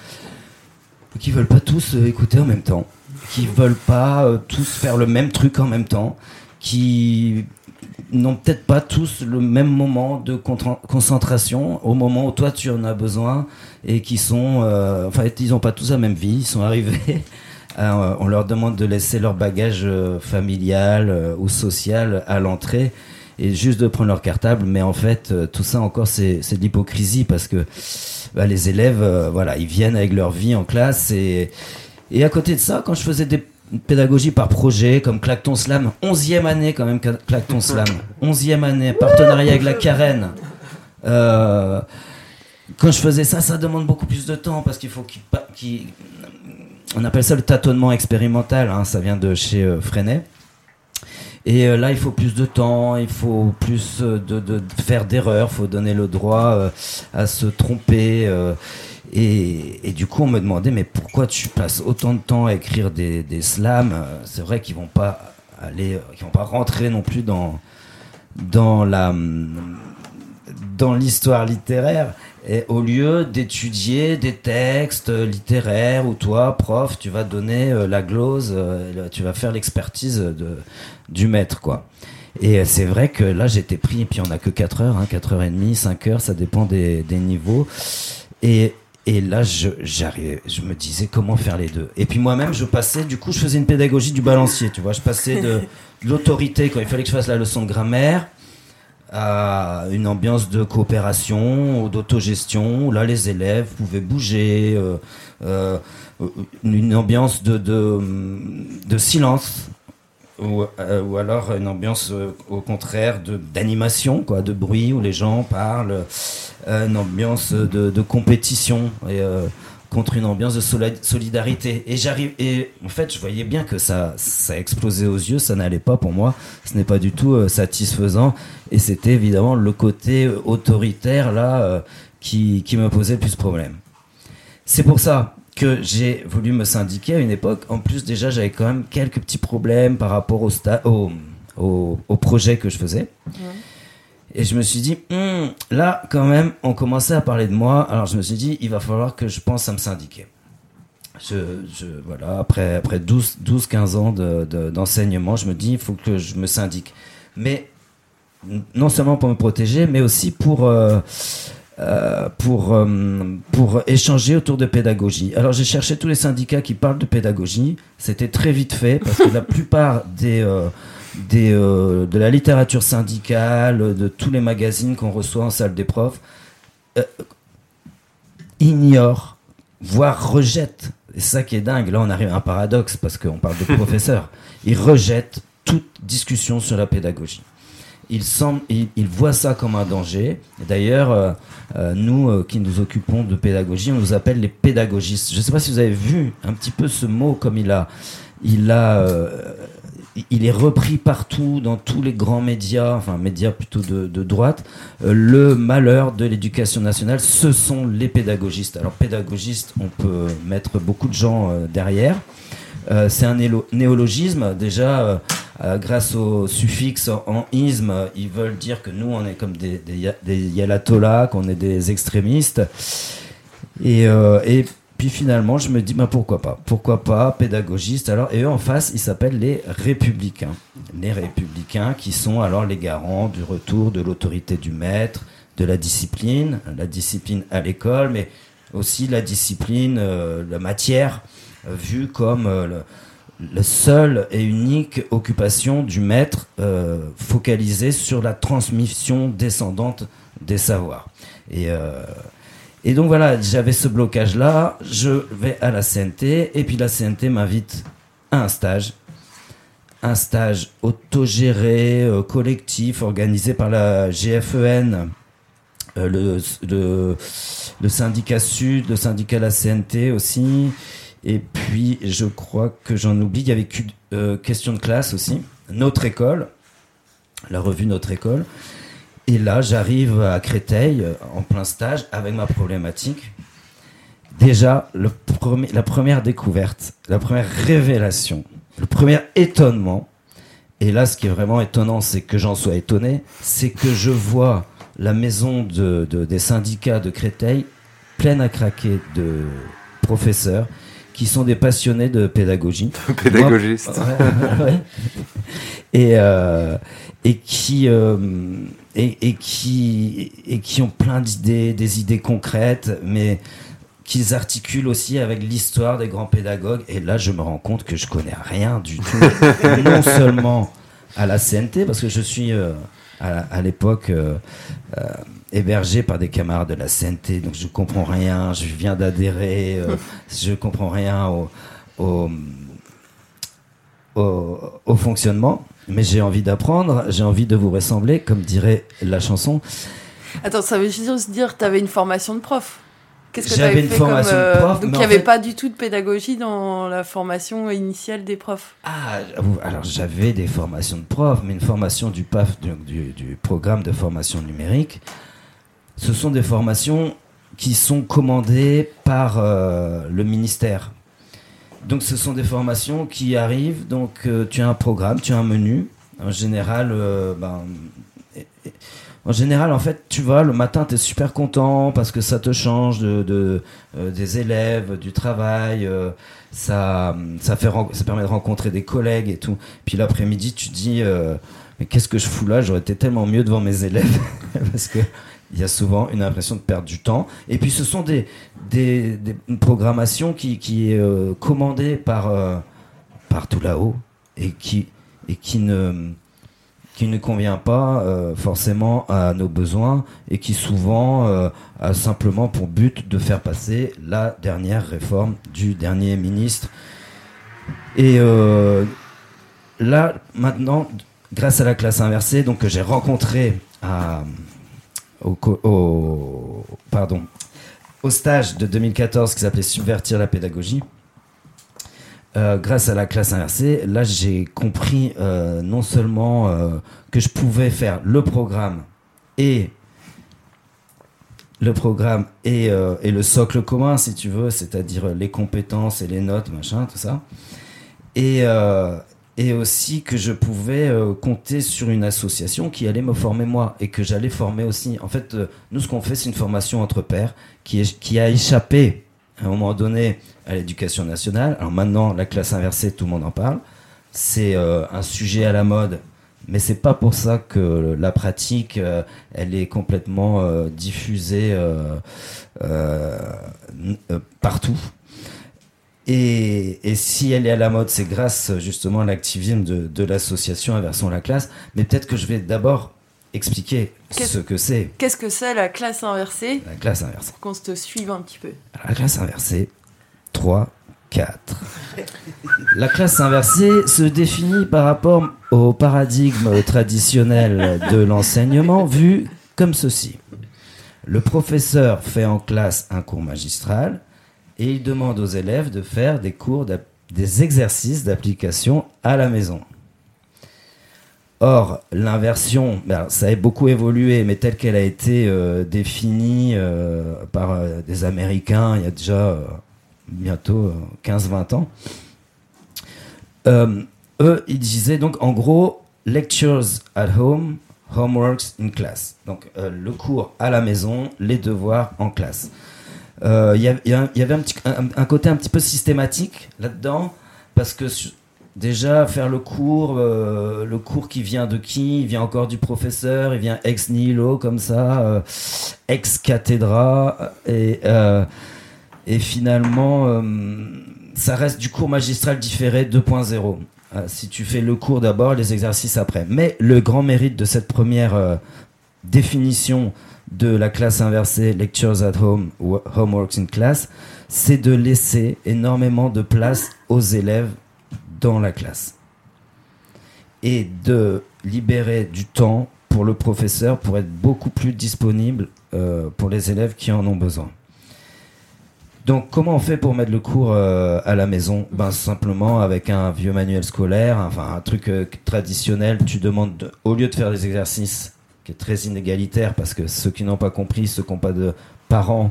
qui veulent pas tous écouter en même temps, qui veulent pas tous faire le même truc en même temps qui n'ont peut-être pas tous le même moment de concentration au moment où toi tu en as besoin et qui sont, euh, en fait, ils n'ont pas tous la même vie. Ils sont arrivés (laughs) on leur demande de laisser leur bagage familial ou social à l'entrée et juste de prendre leur cartable. Mais en fait, tout ça encore, c'est de l'hypocrisie parce que bah, les élèves, voilà, ils viennent avec leur vie en classe et, et à côté de ça, quand je faisais des pédagogie par projet, comme Clacton Slam, 11e année quand même, Clacton Slam, 11e année, partenariat avec la Carène. Euh, quand je faisais ça, ça demande beaucoup plus de temps parce qu'il faut qu'il. on appelle ça le tâtonnement expérimental, hein, ça vient de chez euh, Freinet. Et euh, là, il faut plus de temps, il faut plus de, de faire d'erreurs, il faut donner le droit à se tromper. Et, du coup, on me demandait, mais pourquoi tu passes autant de temps à écrire des, slams? C'est vrai qu'ils vont pas aller, qu'ils vont pas rentrer non plus dans dans la dans l'histoire littéraire. Et au lieu d'étudier des textes littéraires où toi, prof, tu vas donner euh, la glose, euh, tu vas faire l'expertise du maître, quoi. Et c'est vrai que là, j'étais pris, et puis on a que 4 heures, hein, 4 heures et demie, 5 heures, ça dépend des, des niveaux. Et et là, je, j'arrivais, je me disais comment faire les deux. Et puis moi-même, je passais, du coup, je faisais une pédagogie du balancier, tu vois. Je passais de, (laughs) l'autorité quand il fallait que je fasse la leçon de grammaire à une ambiance de coopération d'autogestion où là, les élèves pouvaient bouger, euh, euh, une ambiance de, de, de silence ou, euh, ou, alors une ambiance euh, au contraire d'animation quoi de bruit où les gens parlent euh, une ambiance de, de compétition et contre une ambiance de solidarité. Et j'arrive et en fait je voyais bien que ça ça explosait aux yeux ça n'allait pas pour moi. Ce n'est pas du tout satisfaisant. Et c'était évidemment le côté autoritaire là qui qui me posait le plus problème c'est pour ça que j'ai voulu me syndiquer à une époque. En plus, déjà, j'avais quand même quelques petits problèmes par rapport au, au, au, projet que je faisais. Et je me suis dit, hmm, là, quand même, on commençait à parler de moi. Alors, je me suis dit, il va falloir que je pense à me syndiquer. Je, je voilà, après, après 12, 12 15 ans d'enseignement, de, je me dis, il faut que je me syndique. Mais non seulement pour me protéger, mais aussi pour... Euh, euh, pour, euh, pour échanger autour de pédagogie. Alors j'ai cherché tous les syndicats qui parlent de pédagogie. C'était très vite fait parce que la (laughs) plupart des, euh, des, de la littérature syndicale, de tous les magazines qu'on reçoit en salle des profs, ignorent, voire rejettent. C'est ça qui est dingue. Là on arrive à un paradoxe parce qu'on parle de (laughs) professeurs. Ils rejettent toute discussion sur la pédagogie il, semble, il, voit ça comme un danger. D'ailleurs, euh, euh, nous euh, qui nous occupons de pédagogie, on nous appelle les pédagogistes. Je ne sais pas si vous avez vu un petit peu ce mot comme il a, il a, il est repris partout dans tous les grands médias, enfin médias plutôt de, de droite. le malheur de l'éducation nationale, ce sont les pédagogistes. Alors pédagogistes, on peut mettre beaucoup de gens derrière. c'est un néologisme déjà euh, grâce au suffixe en isme, ils veulent dire que nous, on est comme des, des, des qu'on est des extrémistes. Et, euh, et puis finalement, je me dis, bah, pourquoi pas? Pourquoi pas pédagogiste? Alors Et eux, en face, ils s'appellent les républicains. Les républicains qui sont alors les garants du retour de l'autorité du maître, de la discipline, la discipline à l'école, mais aussi la discipline, euh, la matière, vue comme le, la seule et unique occupation du maître euh, focalisée sur la transmission descendante des savoirs. Et, euh, et donc voilà, j'avais ce blocage-là, je vais à la CNT, et puis la CNT m'invite à un stage, un stage autogéré, euh, collectif, organisé par la GFEN, euh, le, le, le syndicat Sud, le syndicat la CNT aussi, et puis, je crois que j'en oublie, il y avait euh, Question de classe aussi, Notre école, la revue Notre école. Et là, j'arrive à Créteil euh, en plein stage avec ma problématique. Déjà, la première découverte, la première révélation, le premier étonnement, et là, ce qui est vraiment étonnant, c'est que j'en sois étonné, c'est que je vois la maison de, des syndicats de Créteil pleine à craquer de professeurs qui sont des passionnés de pédagogie. Pédagogistes. Et, euh, et, qui, euh, et, et, qui, et qui ont plein d'idées, des idées concrètes, mais qu'ils articulent aussi avec l'histoire des grands pédagogues. Et là, je me rends compte que je connais rien du tout. (laughs) non seulement à la CNT, parce que je suis euh, à, l'époque euh, euh, hébergé par des camarades de la CNT, donc je comprends rien. Je viens d'adhérer, (laughs) je comprends rien au, au, au, au fonctionnement. Mais j'ai envie d'apprendre, j'ai envie de vous ressembler, comme dirait la chanson. Attends, ça veut juste dire que tu avais une formation de prof Qu'est-ce que J'avais une formation de euh, prof. Donc il n'y avait pas du tout de pédagogie dans la formation initiale des profs Ah, alors j'avais des formations de prof, mais une formation du PAF, du, du, programme de formation numérique, ce sont des formations qui sont commandées par euh, le ministère. Donc ce sont des formations qui arrivent, donc euh, tu as un programme, tu as un menu. En général, ben, en général, en fait, tu vois, le matin, tu es super content parce que ça te change de, euh, des élèves, du travail, euh, ça, ça, fait, ça permet de rencontrer des collègues et tout. Puis l'après-midi, tu dis, euh, mais qu'est-ce que je fous là? J'aurais été tellement mieux devant mes élèves (laughs) parce que il y a souvent une impression de perdre du temps. Et puis ce sont des, des, une qui, qui est commandée par, par tout là-haut et qui, et qui ne qui ne convient pas euh, forcément à nos besoins et qui souvent euh, a simplement pour but de faire passer la dernière réforme du dernier ministre. Et euh, là, maintenant, grâce à la classe inversée, donc que j'ai rencontré à, au, pardon, au stage de 2014 qui s'appelait Subvertir la pédagogie, euh, grâce à la classe inversée, là j'ai compris euh, non seulement euh, que je pouvais faire le programme et le programme et, et, le socle commun, si tu veux, c'est-à-dire les compétences et les notes, machin, tout ça. Et, et aussi que je pouvais compter sur une association qui allait me former moi et que j'allais former aussi. En fait, nous, ce qu'on fait, c'est une formation entre pairs qui, est, qui a échappé à un moment donné à l'éducation nationale. Alors maintenant, la classe inversée, tout le monde en parle. C'est euh, un sujet à la mode, mais c'est pas pour ça que la pratique, euh, elle est complètement euh, diffusée partout. Et, et, si elle est à la mode, c'est grâce justement à l'activisme de, de l'association Inversons la classe. Mais peut-être que je vais d'abord expliquer ce que c'est. Qu'est-ce que c'est la classe inversée La classe inversée. Pour qu'on se suive un petit peu. la classe inversée, 3, 4. (laughs) La classe inversée se définit par rapport au paradigme traditionnel de l'enseignement vu comme ceci. Le professeur fait en classe un cours magistral et il demande aux élèves de faire des cours des exercices d'application à la maison. Or, l'inversion, ben, ça a beaucoup évolué, mais telle qu'elle a été euh, définie euh, par euh, des Américains il y a déjà bientôt 15-20 ans, eux, ils disaient donc en gros, lectures at home, homeworks in class. Donc le cours à la maison, les devoirs en classe. Il y, avait un, côté un petit peu systématique là-dedans, parce que Déjà, faire le cours, euh, le cours qui vient de qui? Il vient encore du professeur, il vient ex nihilo comme ça, euh, ex cathedra, et, euh, et finalement, ça reste du cours magistral différé 2.0. si tu fais le cours d'abord, les exercices après. Mais le grand mérite de cette première définition de la classe inversée, lectures at home, homeworks in class, c'est de laisser énormément de place aux élèves dans la classe et de libérer du temps pour le professeur pour être beaucoup plus disponible euh, pour les élèves qui en ont besoin. Donc comment on fait pour mettre le cours euh, à la maison? Ben simplement avec un vieux manuel scolaire, enfin un truc euh, traditionnel. Tu demandes au lieu de faire des exercices qui est très inégalitaire parce que ceux qui n'ont pas compris, ceux qui n'ont pas de parents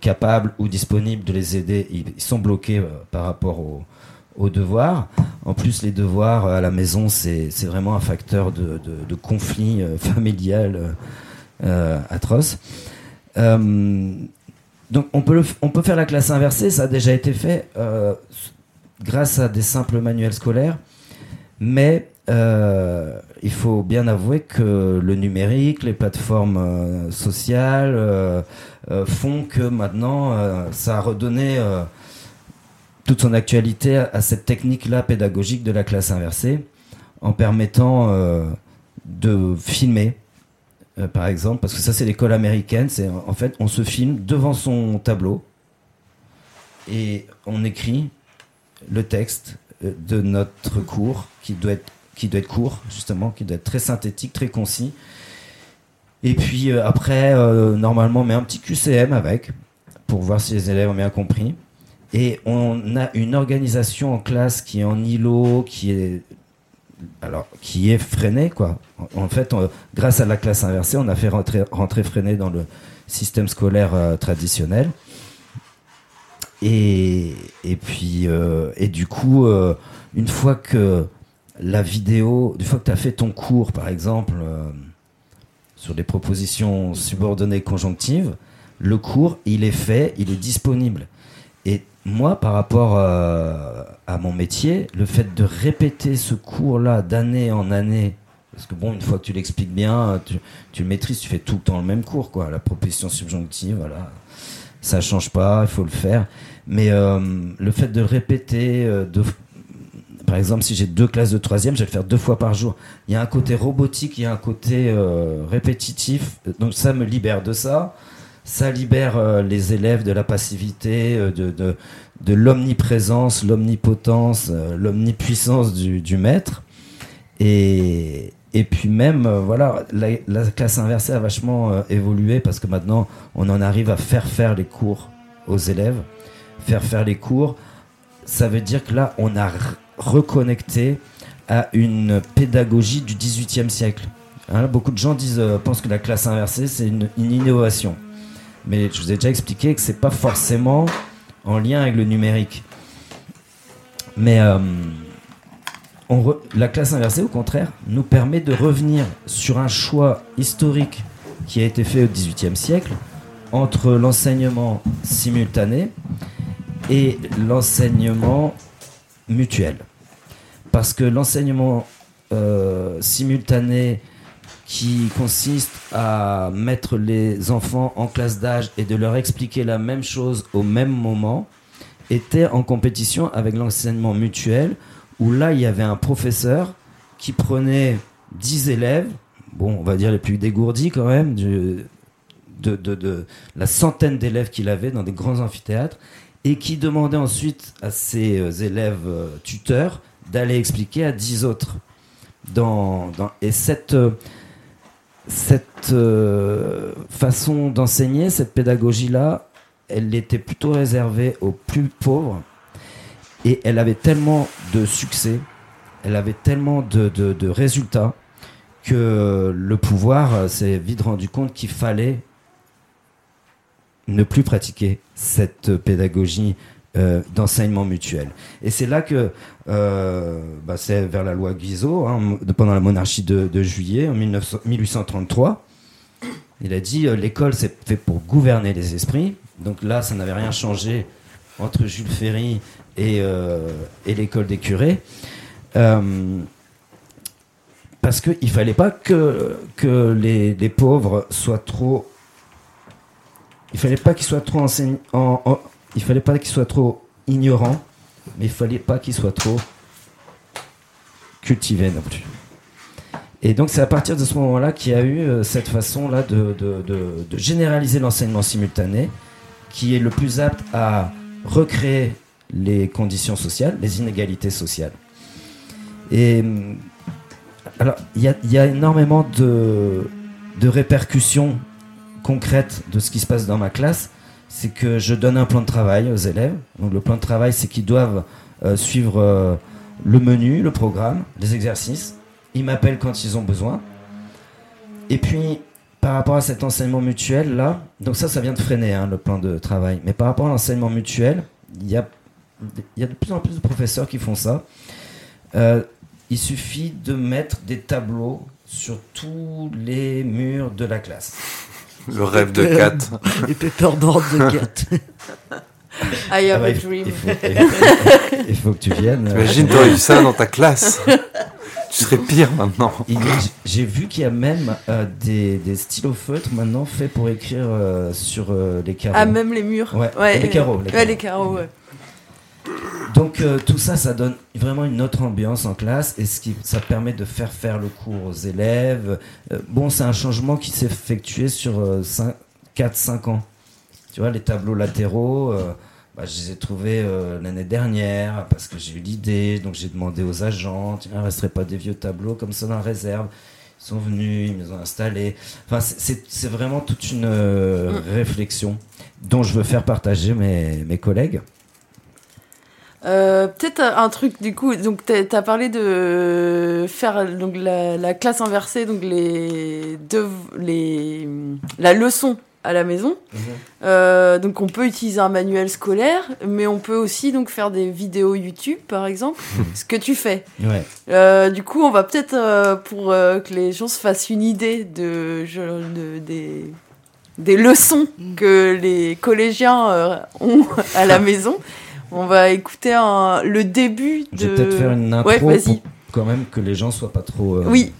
capables ou disponibles de les aider, ils, sont bloqués par rapport au, aux devoirs. En plus, les devoirs à la maison, c'est vraiment un facteur de, de, conflit euh, (laughs) familial euh, atroce. Euh, donc, on peut, on peut faire la classe inversée, ça a déjà été fait grâce à des simples manuels scolaires, mais euh, il faut bien avouer que le numérique, les plateformes euh, sociales euh, font que maintenant ça a redonné toute son actualité à, cette technique-là pédagogique de la classe inversée en permettant de filmer. par exemple, parce que ça c'est l'école américaine, c'est en fait on se filme devant son tableau et on écrit le texte de notre cours qui doit être qui doit être court, justement, qui doit être très synthétique, très concis. Et puis euh, après, euh, normalement, on met un petit QCM avec, pour voir si les élèves ont bien compris. Et on a une organisation en classe qui est en îlot, qui est alors qui est freinée quoi. En fait, grâce à la classe inversée, on a fait rentrer, rentrer dans le système scolaire euh, traditionnel. Et, et puis et du coup, une fois que la vidéo, du fois que tu as fait ton cours, par exemple, euh, sur des propositions subordonnées conjonctives, le cours, il est fait, il est disponible. Et moi, par rapport euh, à mon métier, le fait de répéter ce cours-là d'année en année, parce que bon, une fois que tu l'expliques bien, tu, le maîtrises, tu fais tout le temps le même cours, quoi. La proposition subjonctive, voilà, ça change pas, il faut le faire. Mais euh, le fait de répéter, de par exemple, si j'ai deux classes de troisième, je vais le faire deux fois par jour. Il y a un côté robotique, il y a un côté euh, répétitif. Donc ça me libère de ça. Ça libère euh, les élèves de la passivité, euh, de, de, l'omniprésence, l'omnipotence, l'omnipuissance du, du, maître. Et, et puis même, voilà, la, la, classe inversée a vachement évolué parce que maintenant, on en arrive à faire faire les cours aux élèves. Faire faire les cours, ça veut dire que là, on a reconnecter à une pédagogie du XVIIIe siècle. Hein, beaucoup de gens euh, pensent que la classe inversée, c'est une, innovation. Mais je vous ai déjà expliqué que c'est pas forcément en lien avec le numérique. Mais euh, la classe inversée, au contraire, nous permet de revenir sur un choix historique qui a été fait au XVIIIe siècle entre l'enseignement simultané et l'enseignement mutuel. Parce que l'enseignement euh, simultané qui consiste à mettre les enfants en classe d'âge et de leur expliquer la même chose au même moment était en compétition avec l'enseignement mutuel où là il y avait un professeur qui prenait 10 élèves, bon on va dire les plus dégourdis quand même, de la centaine d'élèves qu'il avait dans des grands amphithéâtres et qui demandait ensuite à ses euh, élèves euh, tuteurs d'aller expliquer à dix autres. Et cette, euh, cette façon d'enseigner, cette pédagogie-là, elle était plutôt réservée aux plus pauvres et elle avait tellement de succès, elle avait tellement de résultats que le pouvoir s'est vite rendu compte qu'il fallait ne plus pratiquer cette pédagogie euh, d'enseignement mutuel. Et c'est là que, euh, bah, c'est vers la loi Guizot, hein, pendant la monarchie de, juillet, en 1833, il a dit euh, l'école c'est fait pour gouverner les esprits. Donc là, ça n'avait rien changé entre Jules Ferry et, l'école des curés. parce qu'il ne fallait pas que, les pauvres soient trop il fallait pas qu'il soit trop il fallait pas qu'il soit trop ignorant, mais il fallait pas qu'il soit trop cultivé non plus. Et donc c'est à partir de ce moment-là qu'il y a eu euh, cette façon-là de, généraliser l'enseignement simultané, qui est le plus apte à recréer les conditions sociales, les inégalités sociales. Et hum, alors il y, a, énormément de répercussions concrète de ce qui se passe dans ma classe, c'est que je donne un plan de travail aux élèves. Donc le plan de travail, c'est qu'ils doivent euh, suivre euh, le menu, le programme, les exercices. Ils m'appellent quand ils ont besoin. Et puis, par rapport à cet enseignement mutuel, là, donc ça, ça vient de freiner hein, le plan de travail. Mais par rapport à l'enseignement mutuel, il y a, de plus en plus de professeurs qui font ça. Euh, il suffit de mettre des tableaux sur tous les murs de la classe. Le rêve de Kat. Les paperboards de Kat. (laughs) I have a dream. Il faut, que tu viennes. Imagine, t'aurais eu ça dans ta classe. Je serais pire maintenant. J'ai vu qu'il y a même euh, des, des stylos feutres maintenant faits pour écrire euh, sur euh, les carreaux. Ah, même les murs Ouais, les carreaux. Les ouais, les carreaux, ouais. Donc tout ça, ça donne vraiment une autre ambiance en classe et ce qui, ça permet de faire faire le cours aux élèves. bon, c'est un changement qui s'est effectué sur 4-5 ans. Tu vois, les tableaux latéraux, bah, je les ai trouvés euh, l'année dernière parce que j'ai eu l'idée. Donc j'ai demandé aux agents, il ne resterait pas des vieux tableaux comme ça dans la réserve. Ils sont venus, ils me les ont installés. Enfin, c'est vraiment toute une euh, mm. réflexion dont je veux faire partager mes, mes collègues. Euh, peut-être un truc du coup, donc tu as parlé de faire donc la, la classe inversée, donc les, deux, les la leçon à la maison. Mhm. Euh, donc on peut utiliser un manuel scolaire, mais on peut aussi donc faire des vidéos YouTube par exemple, ce que tu fais. Euh, du coup, on va peut-être euh, pour que les gens se fassent une idée de, des, des leçons que les collégiens ont à la maison. (laughs) On va écouter le début de. Je vais peut-être faire une intro quand même que les gens soient pas trop. Euh, oui.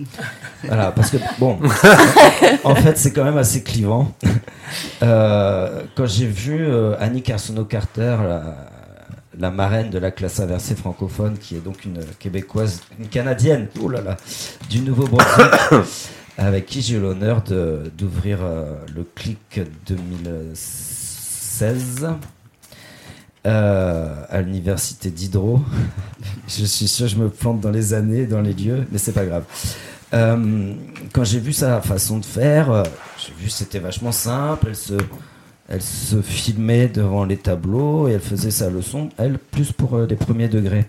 Voilà, parce que bon, (laughs) en fait, c'est quand même assez clivant. Euh, quand j'ai vu euh, Annie Carsono-Carter, la, marraine de la classe inversée francophone, qui est donc une québécoise, une canadienne, oh là là, du Nouveau-Brunswick, (coughs) avec qui j'ai eu l'honneur d'ouvrir le Clic 2016 euh, à l'université d'Hydro. (laughs) je suis sûr, je me plante dans les années, dans les lieux, mais c'est pas grave. Euh, quand j'ai vu sa façon de faire, euh, j'ai vu c'était vachement simple. Elle se, elle se filmait devant les tableaux et elle faisait sa leçon, elle plus pour les premiers degrés.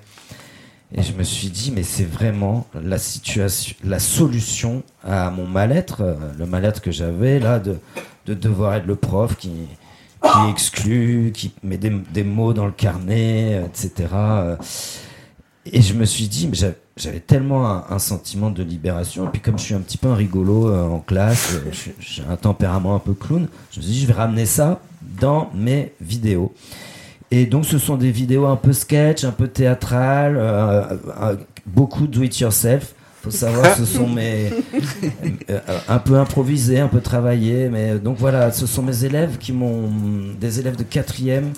Et je me suis dit, mais c'est vraiment la situation, la solution à mon mal-être, le mal-être que j'avais là de, de devoir être le prof qui, qui exclut, qui met des, mots dans le carnet, etc. Et je me suis dit, mais j'avais tellement un, sentiment de libération. Et puis comme je suis un petit peu un rigolo euh, en classe, euh, j'ai un tempérament un peu clown, je me suis dit, je vais ramener ça dans mes vidéos. Et donc ce sont des vidéos un peu sketch, un peu théâtrales, euh, beaucoup do it yourself faut savoir, ce sont mes euh, un peu improvisés, un peu travaillés, mais donc voilà, ce sont mes élèves qui m'ont des élèves de quatrième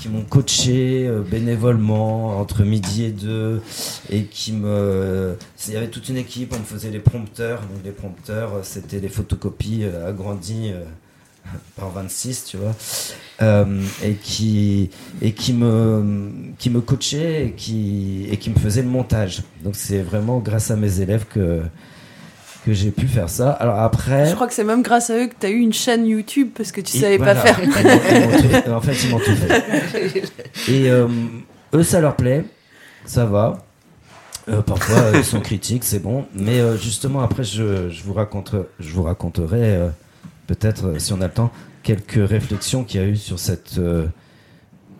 qui m'ont coaché euh, bénévolement entre midi et deux et qui me il y avait toute une équipe, on me faisait les prompteurs, donc les prompteurs c'était les photocopies euh, agrandies par 26, tu vois, euh, et qui et qui me qui me coachait et qui et qui me faisait le montage. Donc c'est vraiment grâce à mes élèves que que j'ai pu faire ça. Alors après, je crois que c'est même grâce à eux que tu as eu une chaîne YouTube parce que tu savais pas faire. en fait, ils m'ont tout fait. (laughs) Et euh, eux, ça leur plaît, ça va. Euh, parfois, ils sont critiques, c'est bon. Mais justement, après, je, je, vous raconterai, je vous raconterai peut-être, euh, si on a le temps, quelques réflexions qu'il y a eu sur cette euh,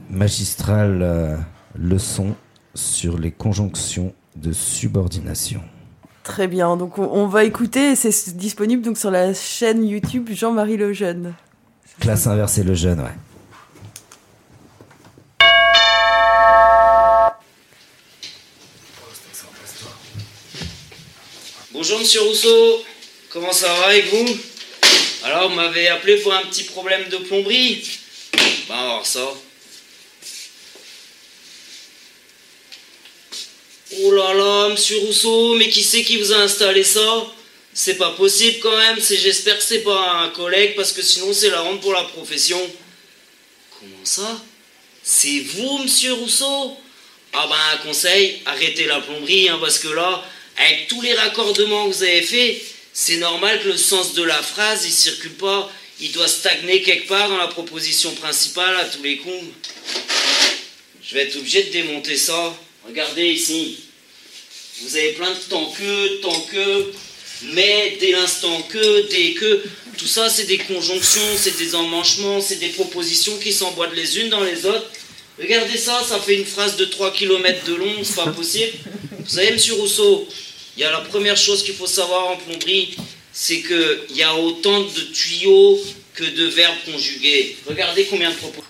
magistrale euh, leçon sur les conjonctions de subordination. Très bien, donc on, va écouter, c'est disponible donc sur la chaîne YouTube Jean-Marie Lejeune. Classe inversée Lejeune, ouais. Bonjour Monsieur Rousseau, comment ça va avec vous? Alors, vous m'avez appelé pour un petit problème de plomberie. Bah, alors ça. Oh là là, monsieur Rousseau, mais qui c'est qui vous a installé ça? C'est pas possible quand même, j'espère que c'est pas un collègue, parce que sinon c'est la honte pour la profession. Comment ça? C'est vous, monsieur Rousseau? Ah ben, un conseil, arrêtez la plomberie, hein, parce que là, avec tous les raccordements que vous avez faits, c'est normal que le sens de la phrase, il circule pas, il doit stagner quelque part dans la proposition principale à tous les coups. Je vais être obligé de démonter ça. Regardez ici. Vous avez plein de tant que, tant que, mais, dès l'instant que, dès que. Tout ça, c'est des conjonctions, c'est des emmanchements, c'est des propositions qui s'emboîtent les unes dans les autres. Regardez ça, ça fait une phrase de 3 km de long, c'est pas possible. Vous savez, monsieur Rousseau, il y a la première chose qu'il faut savoir en plomberie, c'est qu'il y a autant de tuyaux que de verbes conjugués. Regardez combien de propos.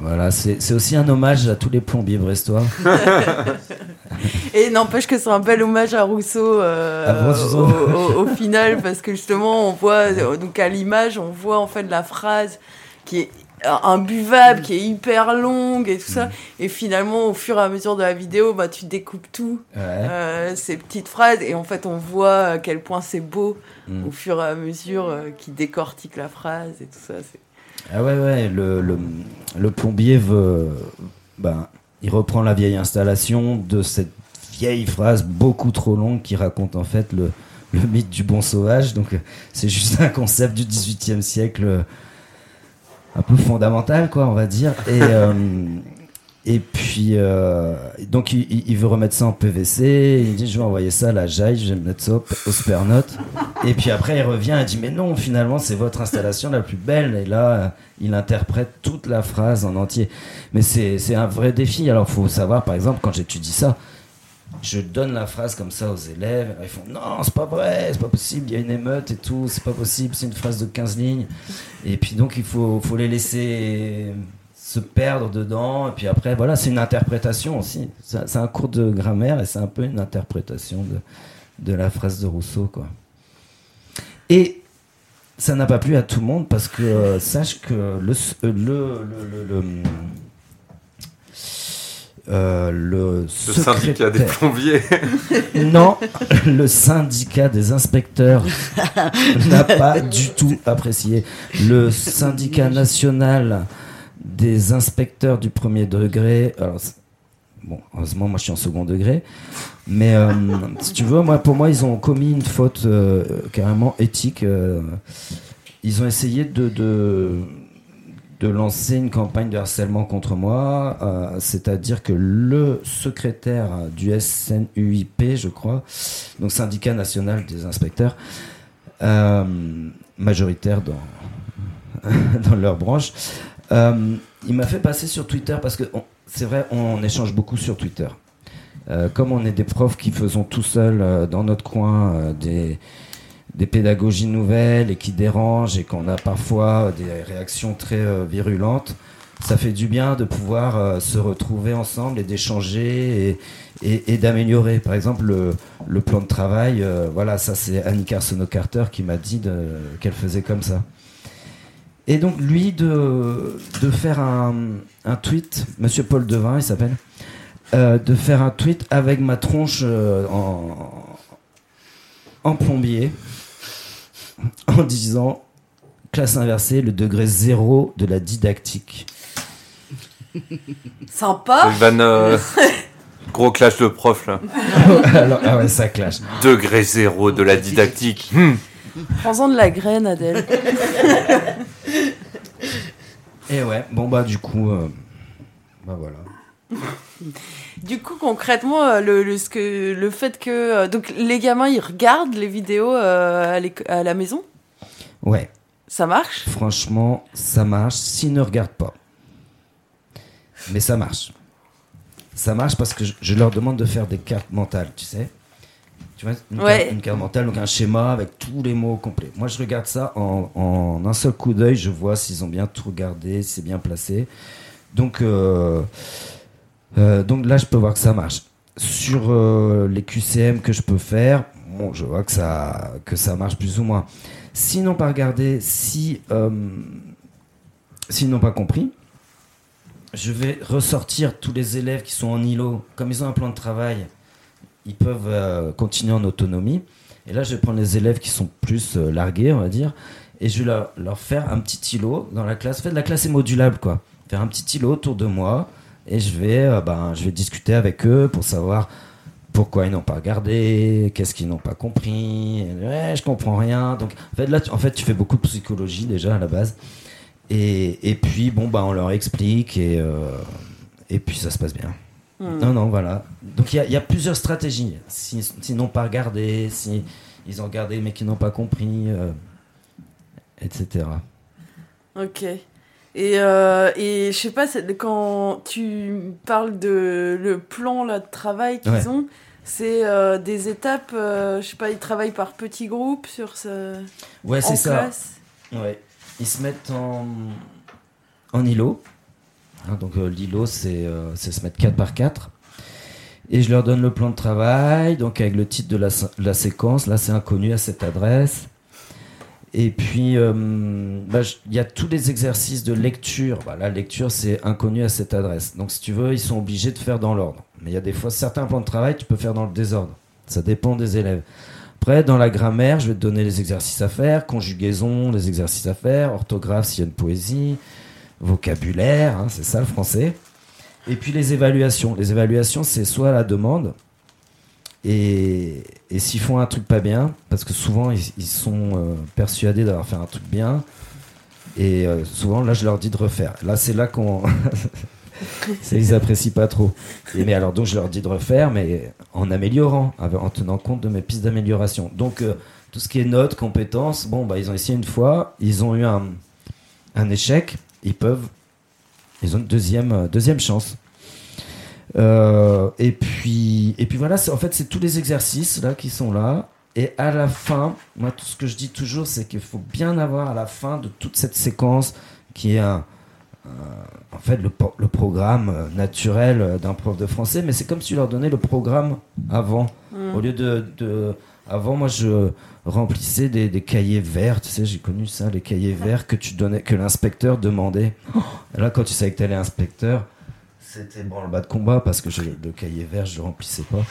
Voilà, c'est aussi un hommage à tous les plombiers brestois. (laughs) Et n'empêche que c'est un bel hommage à Rousseau, euh, Ah au, au- au final, parce que justement, on voit, donc à l'image, on voit en fait la phrase qui est imbuvable, qui est hyper longue et tout ça. Et finalement, au fur et à mesure de la vidéo, bah, tu découpes tout, Ouais. euh, ces petites phrases, et en fait, on voit à quel point c'est beau Mm. au fur et à mesure euh, qu'il décortique la phrase et tout ça. c'est- Ah ouais, ouais, le, le, le plombier veut. Ben, il reprend la vieille installation de cette vieille phrase beaucoup trop longue qui raconte en fait le, le mythe du bon sauvage. Donc, euh, c'est juste un concept du XVIIIe siècle euh, un peu fondamental, quoi, on va dire. Et. (laughs) euh, Et puis, euh, donc, il, veut remettre ça en PVC. Il dit, je vais envoyer ça à la Jaille, je vais mettre ça au, au Spernote. Et puis après, il revient et dit, mais non, finalement, c'est votre installation la plus belle. Et là, il interprète toute la phrase en entier. Mais c'est c'est un vrai défi. Alors, faut savoir, par exemple, quand j'étudie ça, je donne la phrase comme ça aux élèves. Ils font, non, c'est pas vrai, c'est pas possible, il y a une émeute et tout, c'est pas possible, c'est une phrase de 15 lignes. Et puis, donc, il faut, les laisser se perdre dedans. Et puis après, voilà, c'est une interprétation aussi. C'est un cours de grammaire et c'est un peu une interprétation de, la phrase de Rousseau, quoi. Et ça n'a pas plu à tout le monde parce que euh, sache que le, euh, le Le syndicat des plombiers. (laughs) (laughs) non, le syndicat des inspecteurs (laughs) n'a pas du tout apprécié. Le syndicat national des inspecteurs du premier degré. Alors, bon, heureusement, moi je suis en second degré. Mais euh, si tu veux, moi, pour moi, ils ont commis une faute euh, carrément éthique. euh. ils ont essayé de, de, de lancer une campagne de harcèlement contre moi. euh, C'est-à-dire que le secrétaire du SNUIP, je crois, donc syndicat national des inspecteurs, euh, majoritaire dans, (laughs) dans leur branche, euh, il m'a fait passer sur Twitter parce que c'est vrai, on, échange beaucoup sur Twitter. Comme on est des profs qui faisons tout seuls euh, dans notre coin des, des pédagogies nouvelles et qui dérangent et qu'on a parfois des réactions très euh, virulentes, ça fait du bien de pouvoir euh, se retrouver ensemble et d'échanger et, d'améliorer. Par exemple, le, plan de travail, euh, voilà, ça c'est Annie Carsono-Carter qui m'a dit qu'elle faisait comme ça. Et donc lui de, de faire un, un tweet, Monsieur Paul Devin il s'appelle, euh, de faire un tweet avec ma tronche euh, en plombier en disant classe inversée, le degré zéro de la didactique. Sympa euh, (laughs) gros clash de prof là. (laughs) Alors, ah ouais, ça clash. Degré zéro de la didactique. Hmm. Prends-en de la graine, Adèle. (laughs) Et ouais, bon bah du coup, euh, bah voilà. (laughs) Du coup, concrètement, euh, le, le, ce que, le fait que euh, donc les gamins ils regardent les vidéos euh, à, la maison, Ouais, ça marche? Franchement, ça marche s'ils ne regardent pas. Mais ça marche. Ça marche parce que je, je leur demande de faire des cartes mentales, tu sais. Tu vois, une, Ouais. carte, une carte mentale, donc un schéma avec tous les mots complets. Moi, je regarde ça en, en un seul coup d'œil, je vois s'ils ont bien tout regardé, si c'est bien placé. Donc, euh, euh, donc là, je peux voir que ça marche. Sur euh, les QCM que je peux faire, bon, je vois que ça, que ça marche plus ou moins. S'ils n'ont pas regardé, si, euh, s'ils n'ont pas compris, je vais ressortir tous les élèves qui sont en îlot. Comme ils ont un plan de travail, ils peuvent euh, continuer en autonomie. Et là, je vais prendre les élèves qui sont plus largués, on va dire, et je vais leur, leur faire un petit îlot dans la classe. En fait, la classe est modulable, quoi. Faire un petit îlot autour de moi, et je vais, euh, ben, je vais discuter avec eux pour savoir pourquoi ils n'ont pas regardé, qu'est-ce qu'ils n'ont pas compris. Ouais, je comprends rien. Donc, en fait, là, tu, en fait, tu fais beaucoup de psychologie déjà à la base. Et, et puis, bon, bah, on leur explique et, euh, et puis ça se passe bien. Hmm. Non, non, voilà. Donc, il y a- il y, a plusieurs stratégies. Si- S'ils n'ont pas regardé, si ils ont regardé mais qu'ils n'ont pas compris, euh, etc. Ok. Et, euh, et je sais pas, quand tu parles de le plan là, de travail qu'ils Ouais. ont, c'est euh, des étapes, euh, je sais pas, ils travaillent par petits groupes sur ce. Ouais, c'est ça. classe. Ouais. Ils se mettent en, en îlot. Hein, donc euh, l'îlot, c'est euh, c'est se mettre 4 par 4. Et je leur donne le plan de travail, donc avec le titre de la, la séquence. Là, c'est inconnu à cette adresse. Et puis, euh, bah, il y a tous les exercices de lecture. Bah, la lecture, c'est inconnu à cette adresse. Donc, si tu veux, ils sont obligés de faire dans l'ordre. Mais il y a des fois, certains plans de travail, tu peux faire dans le désordre. Ça dépend des élèves. Après, dans la grammaire, je vais te donner les exercices à faire, conjugaison, les exercices à faire, orthographe s'il y a une poésie, vocabulaire, hein, c'est ça le français. Et puis les évaluations. Les évaluations, c'est soit à la demande, et, s'ils font un truc pas bien, parce que souvent ils, sont euh, persuadés d'avoir fait un truc bien, et euh, souvent là je leur dis de refaire. Là c'est là qu'on. (laughs) ils apprécient pas trop. Mais alors donc je leur dis de refaire, mais en améliorant, en tenant compte de mes pistes d'amélioration. Donc euh, tout ce qui est notes, compétences, bon bah ils ont essayé une fois, ils ont eu un, un échec, ils peuvent, ils ont une deuxième, deuxième chance. Euh, et puis, et puis voilà, en fait, c'est tous les exercices là qui sont là. Et à la fin, moi, tout ce que je dis toujours, c'est qu'il faut bien avoir à la fin de toute cette séquence qui est un, en fait le, le, programme naturel d'un prof de français, mais c'est comme si tu leur donnais le programme avant. Mm. Au lieu de, de, Avant, moi, je remplissais des, des cahiers verts, tu sais, j'ai connu ça, les cahiers verts que tu donnais, que l'inspecteur demandait. Oh. là, quand tu savais que tu allais inspecteur, c'était bon le bas de combat parce que le cahier vert, je le remplissais pas.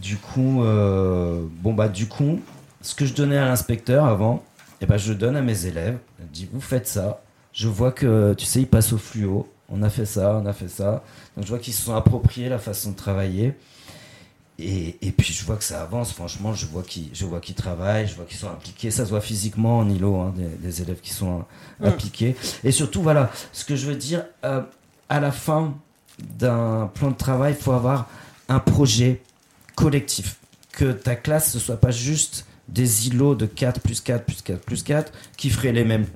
Du coup, euh, bon bah du coup, ce que je donnais à l'inspecteur avant, et eh ben je le donne à mes élèves. Je dis vous faites ça. Je vois que tu sais ils passent au fluo. On a fait ça, on a fait ça. Donc je vois qu'ils se sont appropriés la façon de travailler. Et, et, puis je vois que ça avance, franchement, je vois qu'ils, je vois qu'ils travaillent, je vois qu'ils sont impliqués, ça se voit physiquement en îlot, hein, des, élèves qui sont impliqués. Et surtout, voilà, ce que je veux dire, euh, à la fin, d'un plan de travail, il faut avoir un projet collectif. Que ta classe, ne soit pas juste des îlots de 4 plus 4 plus 4 plus 4 qui feraient les mêmes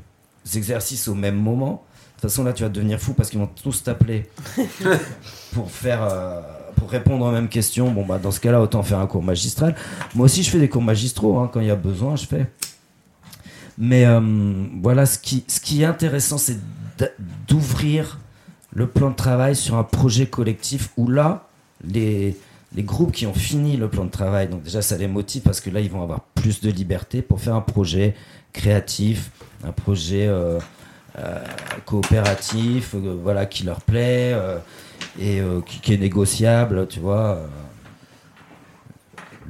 exercices au même moment. De toute façon, là, tu vas devenir fou parce qu'ils vont tous t'appeler (laughs) pour faire, euh, pour répondre aux mêmes questions. Bon, bah, dans ce cas-là, autant faire un cours magistral. Moi aussi, je fais des cours magistraux. Hein. quand il y a besoin, je fais. Mais euh, voilà, ce qui, ce qui est intéressant, c'est d'ouvrir le plan de travail sur un projet collectif où là, les, les groupes qui ont fini le plan de travail, donc déjà ça les motive parce que là ils vont avoir plus de liberté pour faire un projet créatif, un projet euh, euh, coopératif, euh, voilà qui leur plaît et qui, est négociable, tu vois.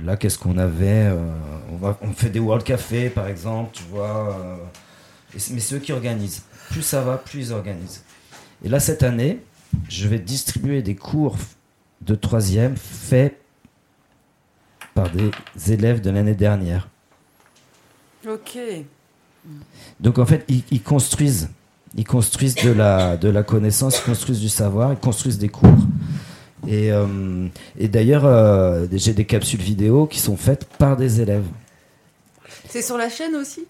Là, qu'est-ce qu'on avait on, fait des World Café par exemple, tu vois. mais c'est eux qui organisent. Plus ça va, plus ils organisent. Et là, cette année, je vais distribuer des cours de troisième faits par des élèves de l'année dernière. Ok. Donc en fait, ils, construisent, ils construisent de la, de la connaissance, ils construisent du savoir, ils construisent des cours. Et, euh, et d'ailleurs, euh, j'ai des capsules vidéo qui sont faites par des élèves. C'est sur la chaîne aussi?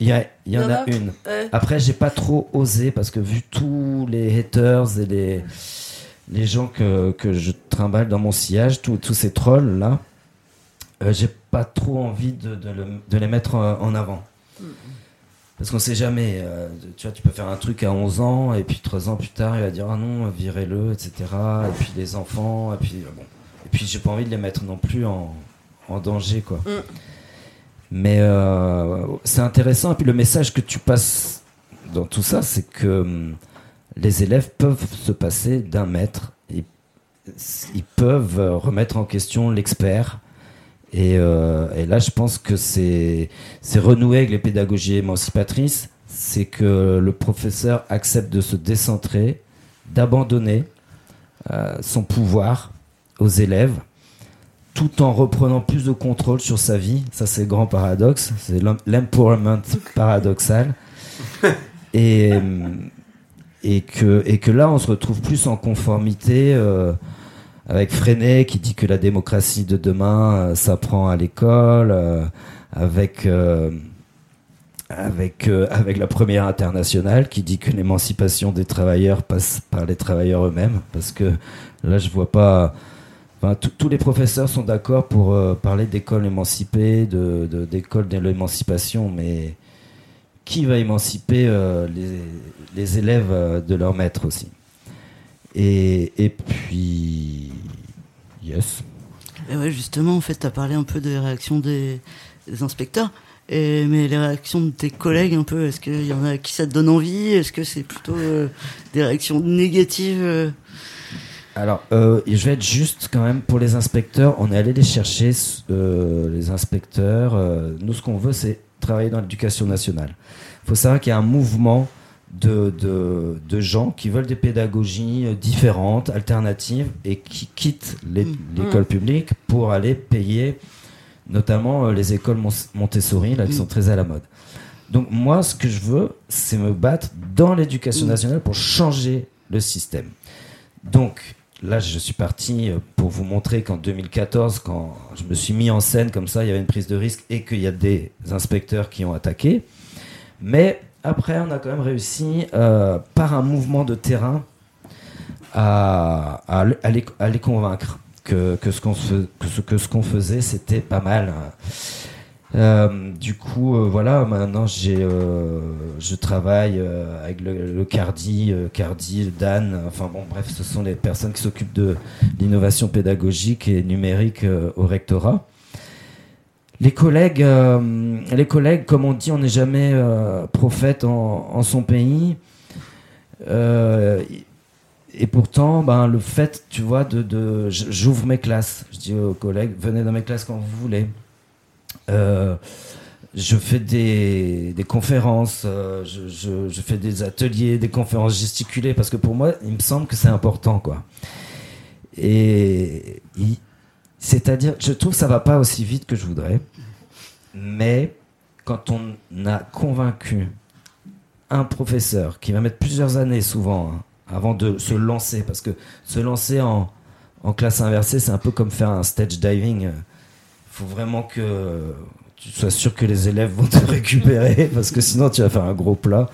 Il y, en, a, une. Après, j'ai pas trop osé parce que vu tous les haters et les, les gens que, que je trimballe dans mon sillage, tous ces trolls là, euh, j'ai pas trop envie de, de, de, les mettre en avant. Parce qu'on sait jamais, euh, tu vois, tu peux faire un truc à 11 ans et puis 3 ans plus tard, il va dire ah non, virez-le, etc. Et puis les enfants, et puis bon. Et puis j'ai pas envie de les mettre non plus en, en danger, quoi. Mm. Mais euh, c'est intéressant. Et puis le message que tu passes dans tout ça, c'est que hum, les élèves peuvent se passer d'un maître. Ils, peuvent remettre en question l'expert. Et, euh, là, je pense que c'est renouer avec les pédagogies émancipatrices. C'est que le professeur accepte de se décentrer, d'abandonner euh, son pouvoir aux élèves tout en reprenant plus de contrôle sur sa vie. Ça, c'est le grand paradoxe. C'est l'empowerment paradoxal. (laughs) Et, et, que, et que là, on se retrouve plus en conformité euh, avec Freinet qui dit que la démocratie de demain euh, s'apprend à l'école, euh, avec, avec, avec la première internationale qui dit que l'émancipation des travailleurs passe par les travailleurs eux-mêmes. Parce que là, je vois pas tous les professeurs sont d'accord pour euh, parler d'école émancipée, d'école de, l'émancipation, mais qui va émanciper euh, les, élèves euh, de leur maître aussi? Et, puis, Yes. Et ouais, justement, en fait, tu as parlé un peu des réactions des, inspecteurs. Et, mais les réactions de tes collègues, un peu, est-ce qu'il y en a qui ça te donne envie? Est-ce que c'est plutôt des réactions négatives? Alors, euh, je vais être juste quand même pour les inspecteurs. On est allé les chercher, les inspecteurs. nous, ce qu'on veut, c'est travailler dans l'éducation nationale. Il faut savoir qu'il y a un mouvement de, de, de, gens qui veulent des pédagogies euh, différentes, alternatives, et qui quittent mm. l'école publique pour aller payer notamment euh, les écoles Montessori, là, qui mm. sont très à la mode. Donc moi, ce que je veux, c'est me battre dans l'éducation mm. nationale pour changer le système. Donc là, je suis parti euh, pour vous montrer qu'en 2014, quand je me suis mis en scène comme ça, il y avait une prise de risque et qu'il y a des inspecteurs qui ont attaqué. Mais après, on a quand même réussi, euh, par un mouvement de terrain, à, les, convaincre que, ce qu'on que ce, qu'on faisait, c'était pas mal. Euh, du coup, euh, voilà, maintenant j'ai, je travaille avec le, Cardi, Cardi, Dan, enfin bon, bref, ce sont les personnes qui s'occupent de l'innovation pédagogique et numérique au rectorat. Les collègues, euh, les collègues, comme on dit, on n'est jamais euh, prophète en, son pays. Euh, et pourtant, ben, le fait, tu vois, de, j'ouvre mes classes. Je dis aux collègues, venez dans mes classes quand vous voulez. Je fais des, conférences, je, fais des ateliers, des conférences gesticulées, parce que pour moi, il me semble que c'est important, quoi. Et c'est-à-dire, je trouve que ça va pas aussi vite que je voudrais, mais quand on a convaincu un professeur qui va mettre plusieurs années souvent hein, avant de se lancer, parce que se lancer en, classe inversée, c'est un peu comme faire un stage diving. Il faut vraiment que tu sois sûr que les élèves vont te (laughs) récupérer, parce que sinon tu vas faire un gros plat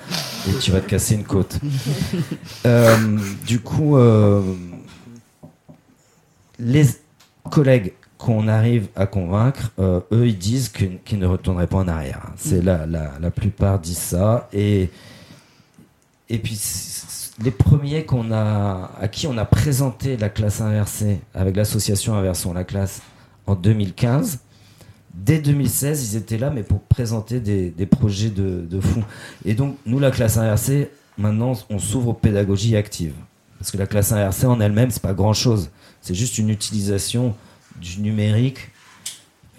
et tu vas te casser une côte. (laughs) Euh, du coup, euh, les collègues qu'on arrive à convaincre, euh, eux, ils disent qu'ils ne retourneraient pas en arrière. C'est mm. la, la, la, plupart disent ça. Et, et puis, les premiers qu'on a, à qui on a présenté la classe inversée avec l'association Inversons la classe en 2015, dès 2016, ils étaient là, mais pour présenter des, projets de, de. Et donc, nous, la classe inversée, maintenant, on s'ouvre aux pédagogies actives. Parce que la classe inversée en elle-même, c'est pas grand chose. C'est juste une utilisation du numérique.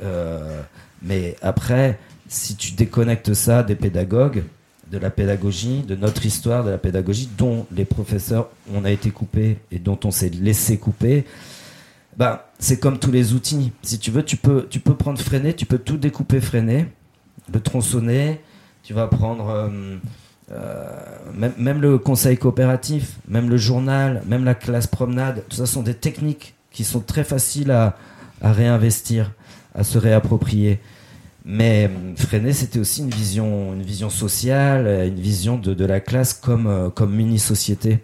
Euh, mais après, si tu déconnectes ça des pédagogues, de la pédagogie, de notre histoire de la pédagogie, dont les professeurs, on a été coupés et dont on s'est laissé couper, bah, c'est comme tous les outils. Si tu veux, tu peux, tu peux prendre freiner, tu peux tout découper, freiner, le tronçonner, tu vas prendre euh, euh, même, le conseil coopératif, même le journal, même la classe promenade, tout ça sont des techniques qui sont très faciles à, réinvestir, à se réapproprier. Mais euh, freiner, c'était aussi une vision, une vision sociale, une vision de, la classe comme, comme mini-société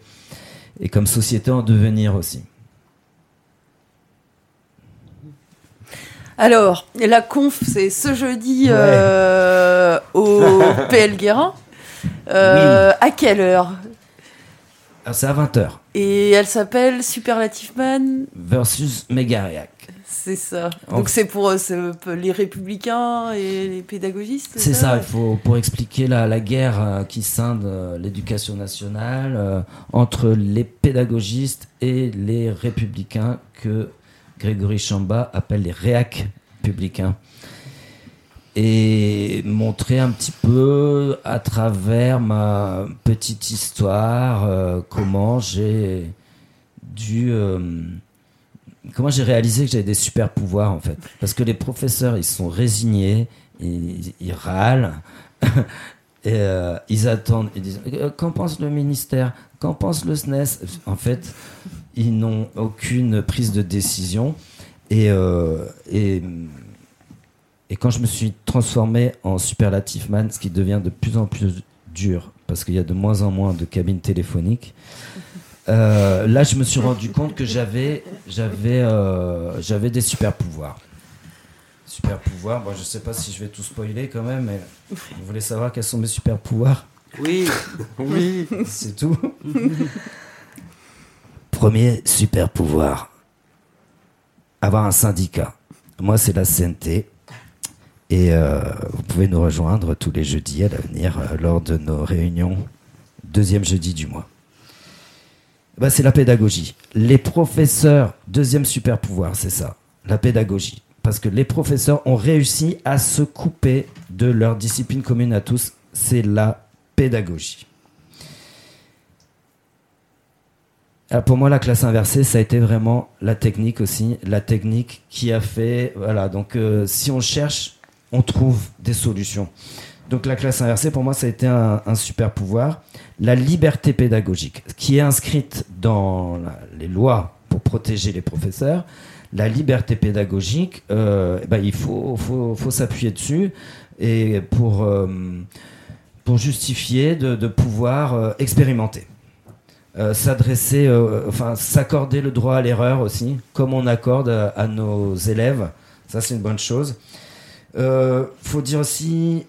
et comme société en devenir aussi. Alors, la conf, c'est ce jeudi euh, au (laughs) PL Guérin. À quelle heure? Ah, C'est à 20h. Et elle s'appelle Superlative Man versus Megariac. C'est ça. Donc c'est pour les républicains et les pédagogistes C'est ça, il faut pour expliquer la, la guerre euh, qui scinde euh, l'éducation nationale euh, entre les pédagogistes et les républicains que Grégory Chamba appelle les réac publicains. Et montrer un petit peu à travers ma petite histoire comment j'ai dû j'ai réalisé que j'avais des super pouvoirs en fait Parce que les professeurs, ils sont résignés, ils, râlent, (laughs) et euh, ils attendent, ils disent euh, qu'en pense le ministère? Qu'en pense le SNES En fait, ils n'ont aucune prise de décision. Et, euh, et, et, quand je me suis transformé en superlative man, ce qui devient de plus en plus dur, parce qu'il y a de moins en moins de cabines téléphoniques, euh, là, je me suis rendu compte que j'avais, j'avais, euh, j'avais des super pouvoirs. Super pouvoirs. Bon, je sais pas si je vais tout spoiler quand même, mais vous voulez savoir quels sont mes super pouvoirs? Oui, oui. C'est tout. (laughs) Premier super pouvoir. avoir un syndicat. Moi, c'est la CNT. Et euh, vous pouvez nous rejoindre tous les jeudis à l'avenir euh, lors de nos réunions, deuxième jeudi du mois. Bah, c'est la pédagogie. Les professeurs, deuxième super pouvoir, c'est ça, la pédagogie. Parce que les professeurs ont réussi à se couper de leur discipline commune à tous, c'est la pédagogie. Alors pour moi, la classe inversée, ça a été vraiment la technique aussi, la technique qui a fait, voilà. Donc, euh, si on cherche, on trouve des solutions. Donc, la classe inversée, pour moi, ça a été un, super pouvoir. La liberté pédagogique, qui est inscrite dans les lois pour protéger les professeurs. La liberté pédagogique, euh, eh ben, il faut, faut, faut s'appuyer dessus et pour, euh, pour justifier de, de pouvoir euh, expérimenter. Euh, s'adresser, euh, enfin s'accorder le droit à l'erreur aussi, comme on accorde à, nos élèves. Ça, c'est une bonne chose. Euh, faut dire aussi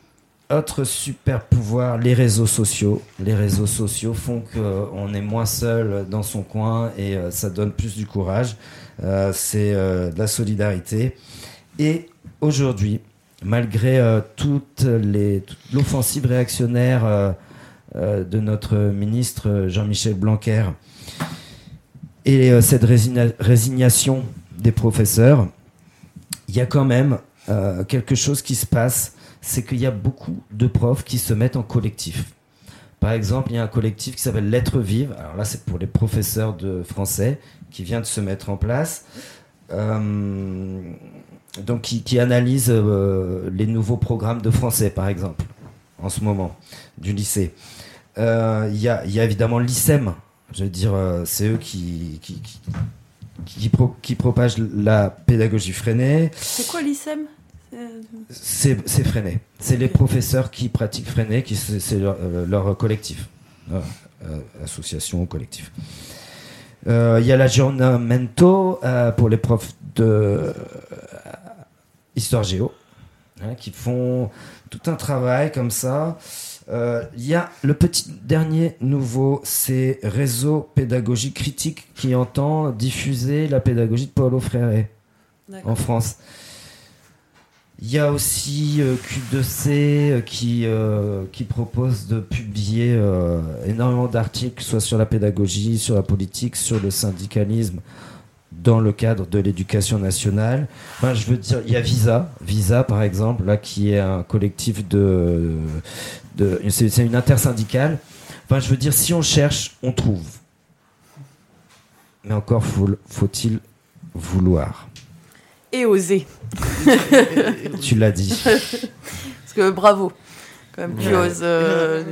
autre super pouvoir, les réseaux sociaux. Les réseaux sociaux font qu'on est moins seul dans son coin et ça donne plus du courage. c'est de la solidarité. Et aujourd'hui, malgré toute l'offensive réactionnaire euh, de notre ministre Jean-Michel Blanquer et euh, cette résignation des professeurs, il y a quand même euh, quelque chose qui se passe, c'est qu'il y a beaucoup de profs qui se mettent en collectif. Par exemple, il y a un collectif qui s'appelle Lettres vives. Alors là, c'est pour les professeurs de français qui vient de se mettre en place. donc, qui, analyse les nouveaux programmes de français, par exemple, en ce moment, du lycée. Euh, il y, a, évidemment l'ISEM. Je veux dire, euh, c'est eux qui, qui, qui, propagent la pédagogie freinée. C'est quoi l'ISEM? C'est freiné. C'est les professeurs qui pratiquent freiné, qui c'est leur, euh, collectif, association collectif. Il y a l'aggiornamento pour les profs de histoire géo, hein, qui font tout un travail comme ça. Il euh, y a le petit dernier nouveau, c'est Réseau Pédagogie Critique qui entend diffuser la pédagogie de Paulo Freire en France. Il y a aussi euh, Q2C euh, qui, qui propose de publier énormément d'articles, soit sur la pédagogie, sur la politique, sur le syndicalisme, dans le cadre de l'éducation nationale. Enfin, je veux dire, il y a Visa, Visa par exemple, là, qui est un collectif de, de c'est une intersyndicale. Enfin, je veux dire, si on cherche, on trouve. Mais encore faut-il vouloir. Et oser. tu l'as dit. (laughs) Parce que bravo. Quand même, tu oses. Euh,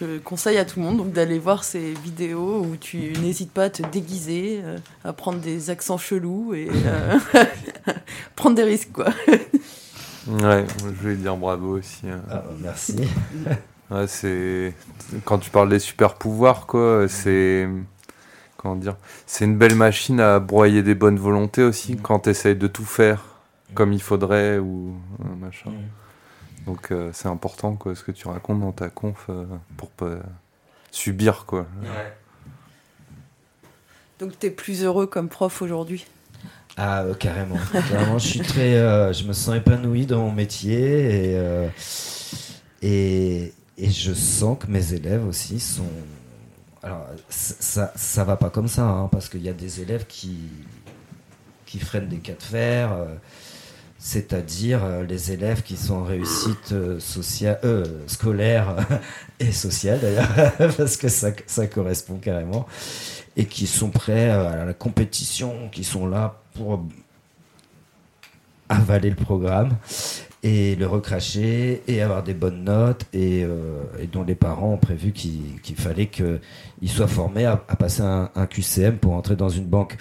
je conseille à tout le monde donc d'aller voir ces vidéos où tu n'hésites pas à te déguiser, euh, à prendre des accents chelous et euh, (laughs) prendre des risques quoi. ouais, je vais dire bravo aussi. Hein. Ah, merci. (laughs) ouais, c'est quand tu parles des super pouvoirs quoi, c'est comment dire, c'est une belle machine à broyer des bonnes volontés aussi mm. quand tu essayes de tout faire comme il faudrait ou machin. Mm. Donc euh, c'est important quoi, ce que tu racontes dans ta conf euh, pour pas subir quoi. Donc tu es plus heureux comme prof aujourd'hui? Ah euh, carrément. (laughs) carrément. Je suis très, je me sens épanoui dans mon métier et, et, et je sens que mes élèves aussi sont. Alors ça ça va pas comme ça hein, parce qu'il y a des élèves qui qui freinent des cas de fer c'est-à-dire euh, les élèves qui sont en réussite euh, sociale, euh, scolaire (laughs) et sociale d'ailleurs, (laughs) parce que ça, correspond carrément, et qui sont prêts à la compétition, qui sont là pour avaler le programme et le recracher et avoir des bonnes notes et, dont les parents ont prévu qu'il fallait qu'ils soient formés à, passer un, QCM pour entrer dans une banque.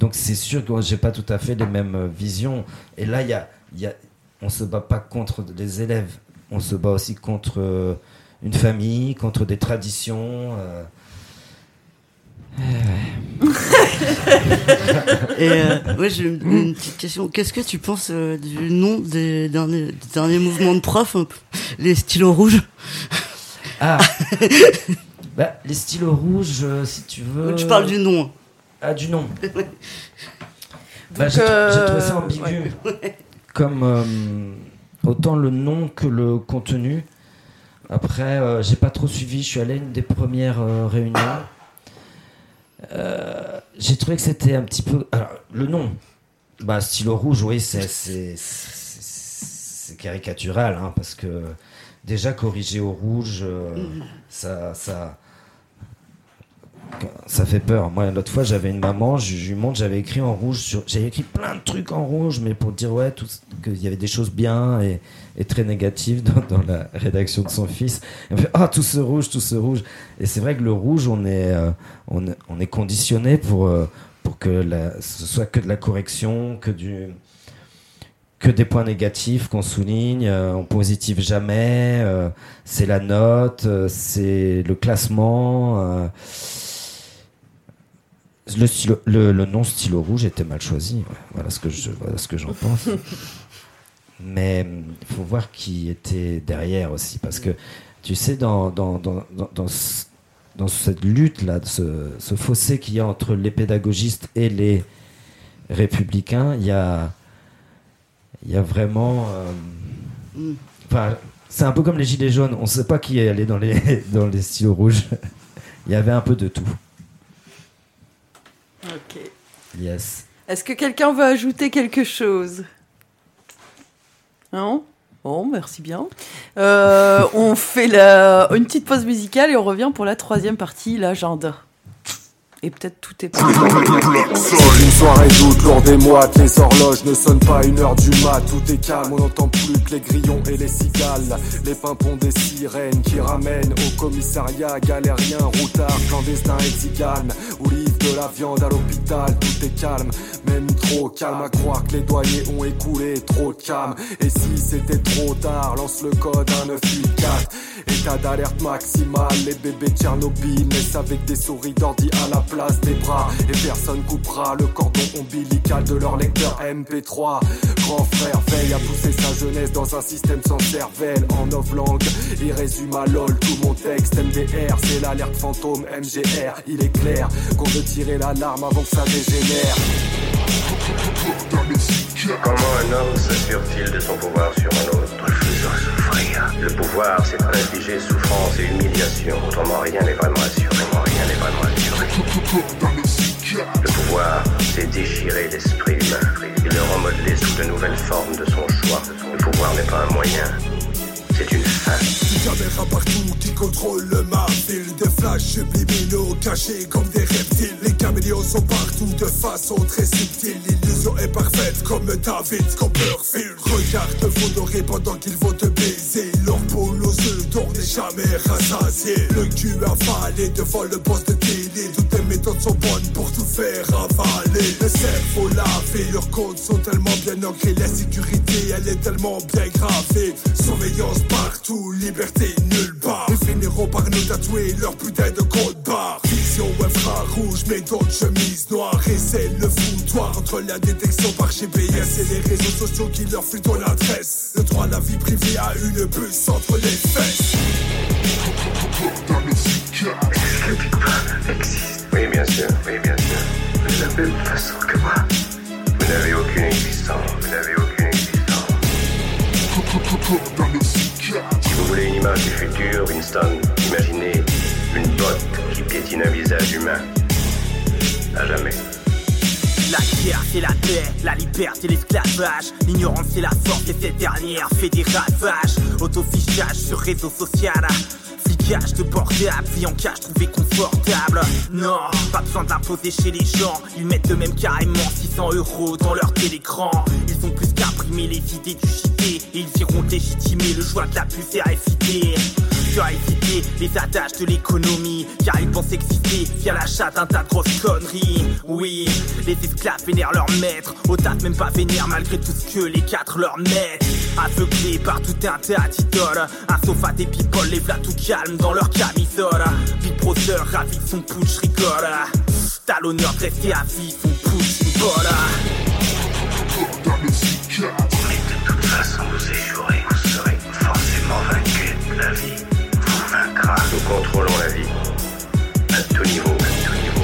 Donc c'est sûr que j'ai pas tout à fait les mêmes visions. Et là, il y a, y a, on se bat pas contre les élèves, on se bat aussi contre euh, une famille, contre des traditions. Euh. (laughs) Et euh, ouais, j'ai une, petite question. Qu'est-ce que tu penses du nom des derniers, derniers mouvements de profs, les stylos rouges? Ah (laughs) bah, Les stylos rouges, si tu veux. Tu parles du nom. Ah, du nom. (laughs) Bah, j'ai trouvé ça ambigu. Comme autant le nom que le contenu. Après, j'ai pas trop suivi. Je suis allé à une des premières réunions. j'ai trouvé que c'était un petit peu. Alors, le nom, bah, stylo rouge, oui, c'est caricatural, hein, parce que déjà corriger au rouge, euh, mm. ça, ça, ça fait peur. Moi, l'autre fois, j'avais une maman, je, lui montre, j'avais écrit en rouge, j'avais écrit plein de trucs en rouge, mais pour dire ouais, qu'il y avait des choses bien et, très négatives dans, la rédaction de son fils. Fait ah tout ce rouge, tout ce rouge. Et c'est vrai que le rouge, on est, euh, on, est conditionné pour euh, pour que ce soit que de la correction, que du que des points négatifs qu'on souligne, euh, on positive jamais, euh, c'est la note, c'est le classement. Le, stylo, le, nom stylo rouge était mal choisi. Voilà ce que je, voilà ce que j'en pense. (laughs) Mais il faut voir qui était derrière aussi, parce que tu sais dans dans, dans, dans, dans cette lutte là, ce, ce fossé qu'il y a entre les pédagogistes et les républicains, il y a il y a vraiment. Euh, mm. C'est un peu comme les gilets jaunes. On ne sait pas qui est allé dans les, (laughs) dans les stylos rouges. il y avait un peu de tout. Yes. Est-ce que quelqu'un veut ajouter quelque chose? Non? Bon, merci bien. Euh, on fait une petite pause musicale et on revient pour la troisième partie, l'agenda et peut-être tout est (laughs) pas. Une soirée d'août, lourde et moite, les horloges ne sonnent pas une heure du mat, tout est calme, on n'entend plus que les grillons et les cigales, les pimpons des sirènes qui ramènent au commissariat galérien, routard, clandestin et tzigane, ou livre de la viande à l'hôpital, tout est calme, même trop calme à croire que les douaniers ont écoulé trop de calme, et si c'était trop tard, lance le code 1984, état d'alerte maximale, les bébés Tchernobyl naissent avec des souris d'ordi à la place des bras et personne coupera le cordon ombilical de leur lecteur MP3. Grand frère veille à pousser sa jeunesse dans un système sans cervelle en langue Il résume à LOL tout mon texte MDR, c'est l'alerte fantôme MGR. Il est clair qu'on veut tirer l'alarme avant que ça dégénère. Comment un homme s'assure-t-il de son pouvoir sur un autre faisant souffrir? Le pouvoir, c'est infliger souffrance et humiliation. Autrement, rien n'est vraiment assuré. Le pouvoir, c'est déchirer l'esprit humain. Et le remodeler sous de nouvelles formes de son choix. Le pouvoir n'est pas un moyen, c'est une fin. Caméra partout qui contrôle ma ville Des flashs subliminaux cachés comme des reptiles. Les caméléons sont partout de façon très subtile. L'illusion est parfaite comme David Copperfield. Regarde vos pendant qu'ils vont te baiser. Leur peau aux yeux jamais rassasié. Le cul avalé devant le poste de Toutes les méthodes sont bonnes pour tout faire avaler Le cerveau lavé, leurs comptes sont tellement bien ancrés La sécurité elle est tellement bien gravée Surveillance partout, liberté nulle part. Ils finiront par nous tatouer leur putain de code barre. Vision rouge mais d'autres chemises noires. Et c'est le foutoir entre la détection par GPS et les réseaux sociaux qui leur fuient ton adresse. Le droit à la vie privée a une puce entre les fesses. Oui, bien sûr, oui, bien sûr. De la même façon que moi. Vous n'avez aucune existence, vous n'avez aucune existence. Si vous voulez une image du futur, Winston, imaginez une botte qui piétine un visage humain. À jamais. La guerre c'est la paix, la liberté l'esclavage L'ignorance c'est la force et cette dernière fait des ravages Autofichage sur réseau social Flicage de portable, vie en cache trouvé confortable. Non, pas besoin d'imposer chez les gens. Ils mettent eux-mêmes carrément 600 euros dans leur télécran. Ils ont plus qu'imprimer les idées du JT Et ils iront légitimer le choix de la puce RFID tu as évité les attaches de l'économie. Car ils pensent exister via l'achat d'un tas de grosses conneries. Oui, les esclaves vénèrent leur maître. Au taf même pas vénère malgré tout ce que les quatre leur mettent Aveuglés par tout un tas d'idoles Un sofa des people les v'là tout calme dans leur camisole Big Brother ravi son push rigole T'as l'honneur de rester à vie son push une vole de toute façon vous échouerez, vous serez forcément vaincu de la vie. Nous contrôlons la vie. À tout niveau, à tout niveau.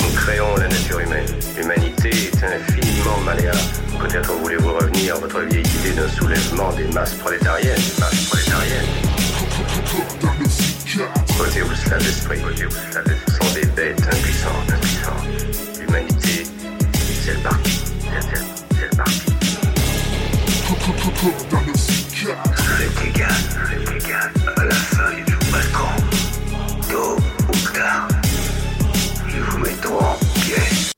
Nous créons la nature humaine, humaine Peut-être voulez-vous revenir à votre vieille idée d'un soulèvement des masses prolétariennes, masses prolétariennes. Côté où cela l'esprit, côté où cela sont des bêtes impuissantes, impuissantes. L'humanité, c'est le parti, c'est le parti.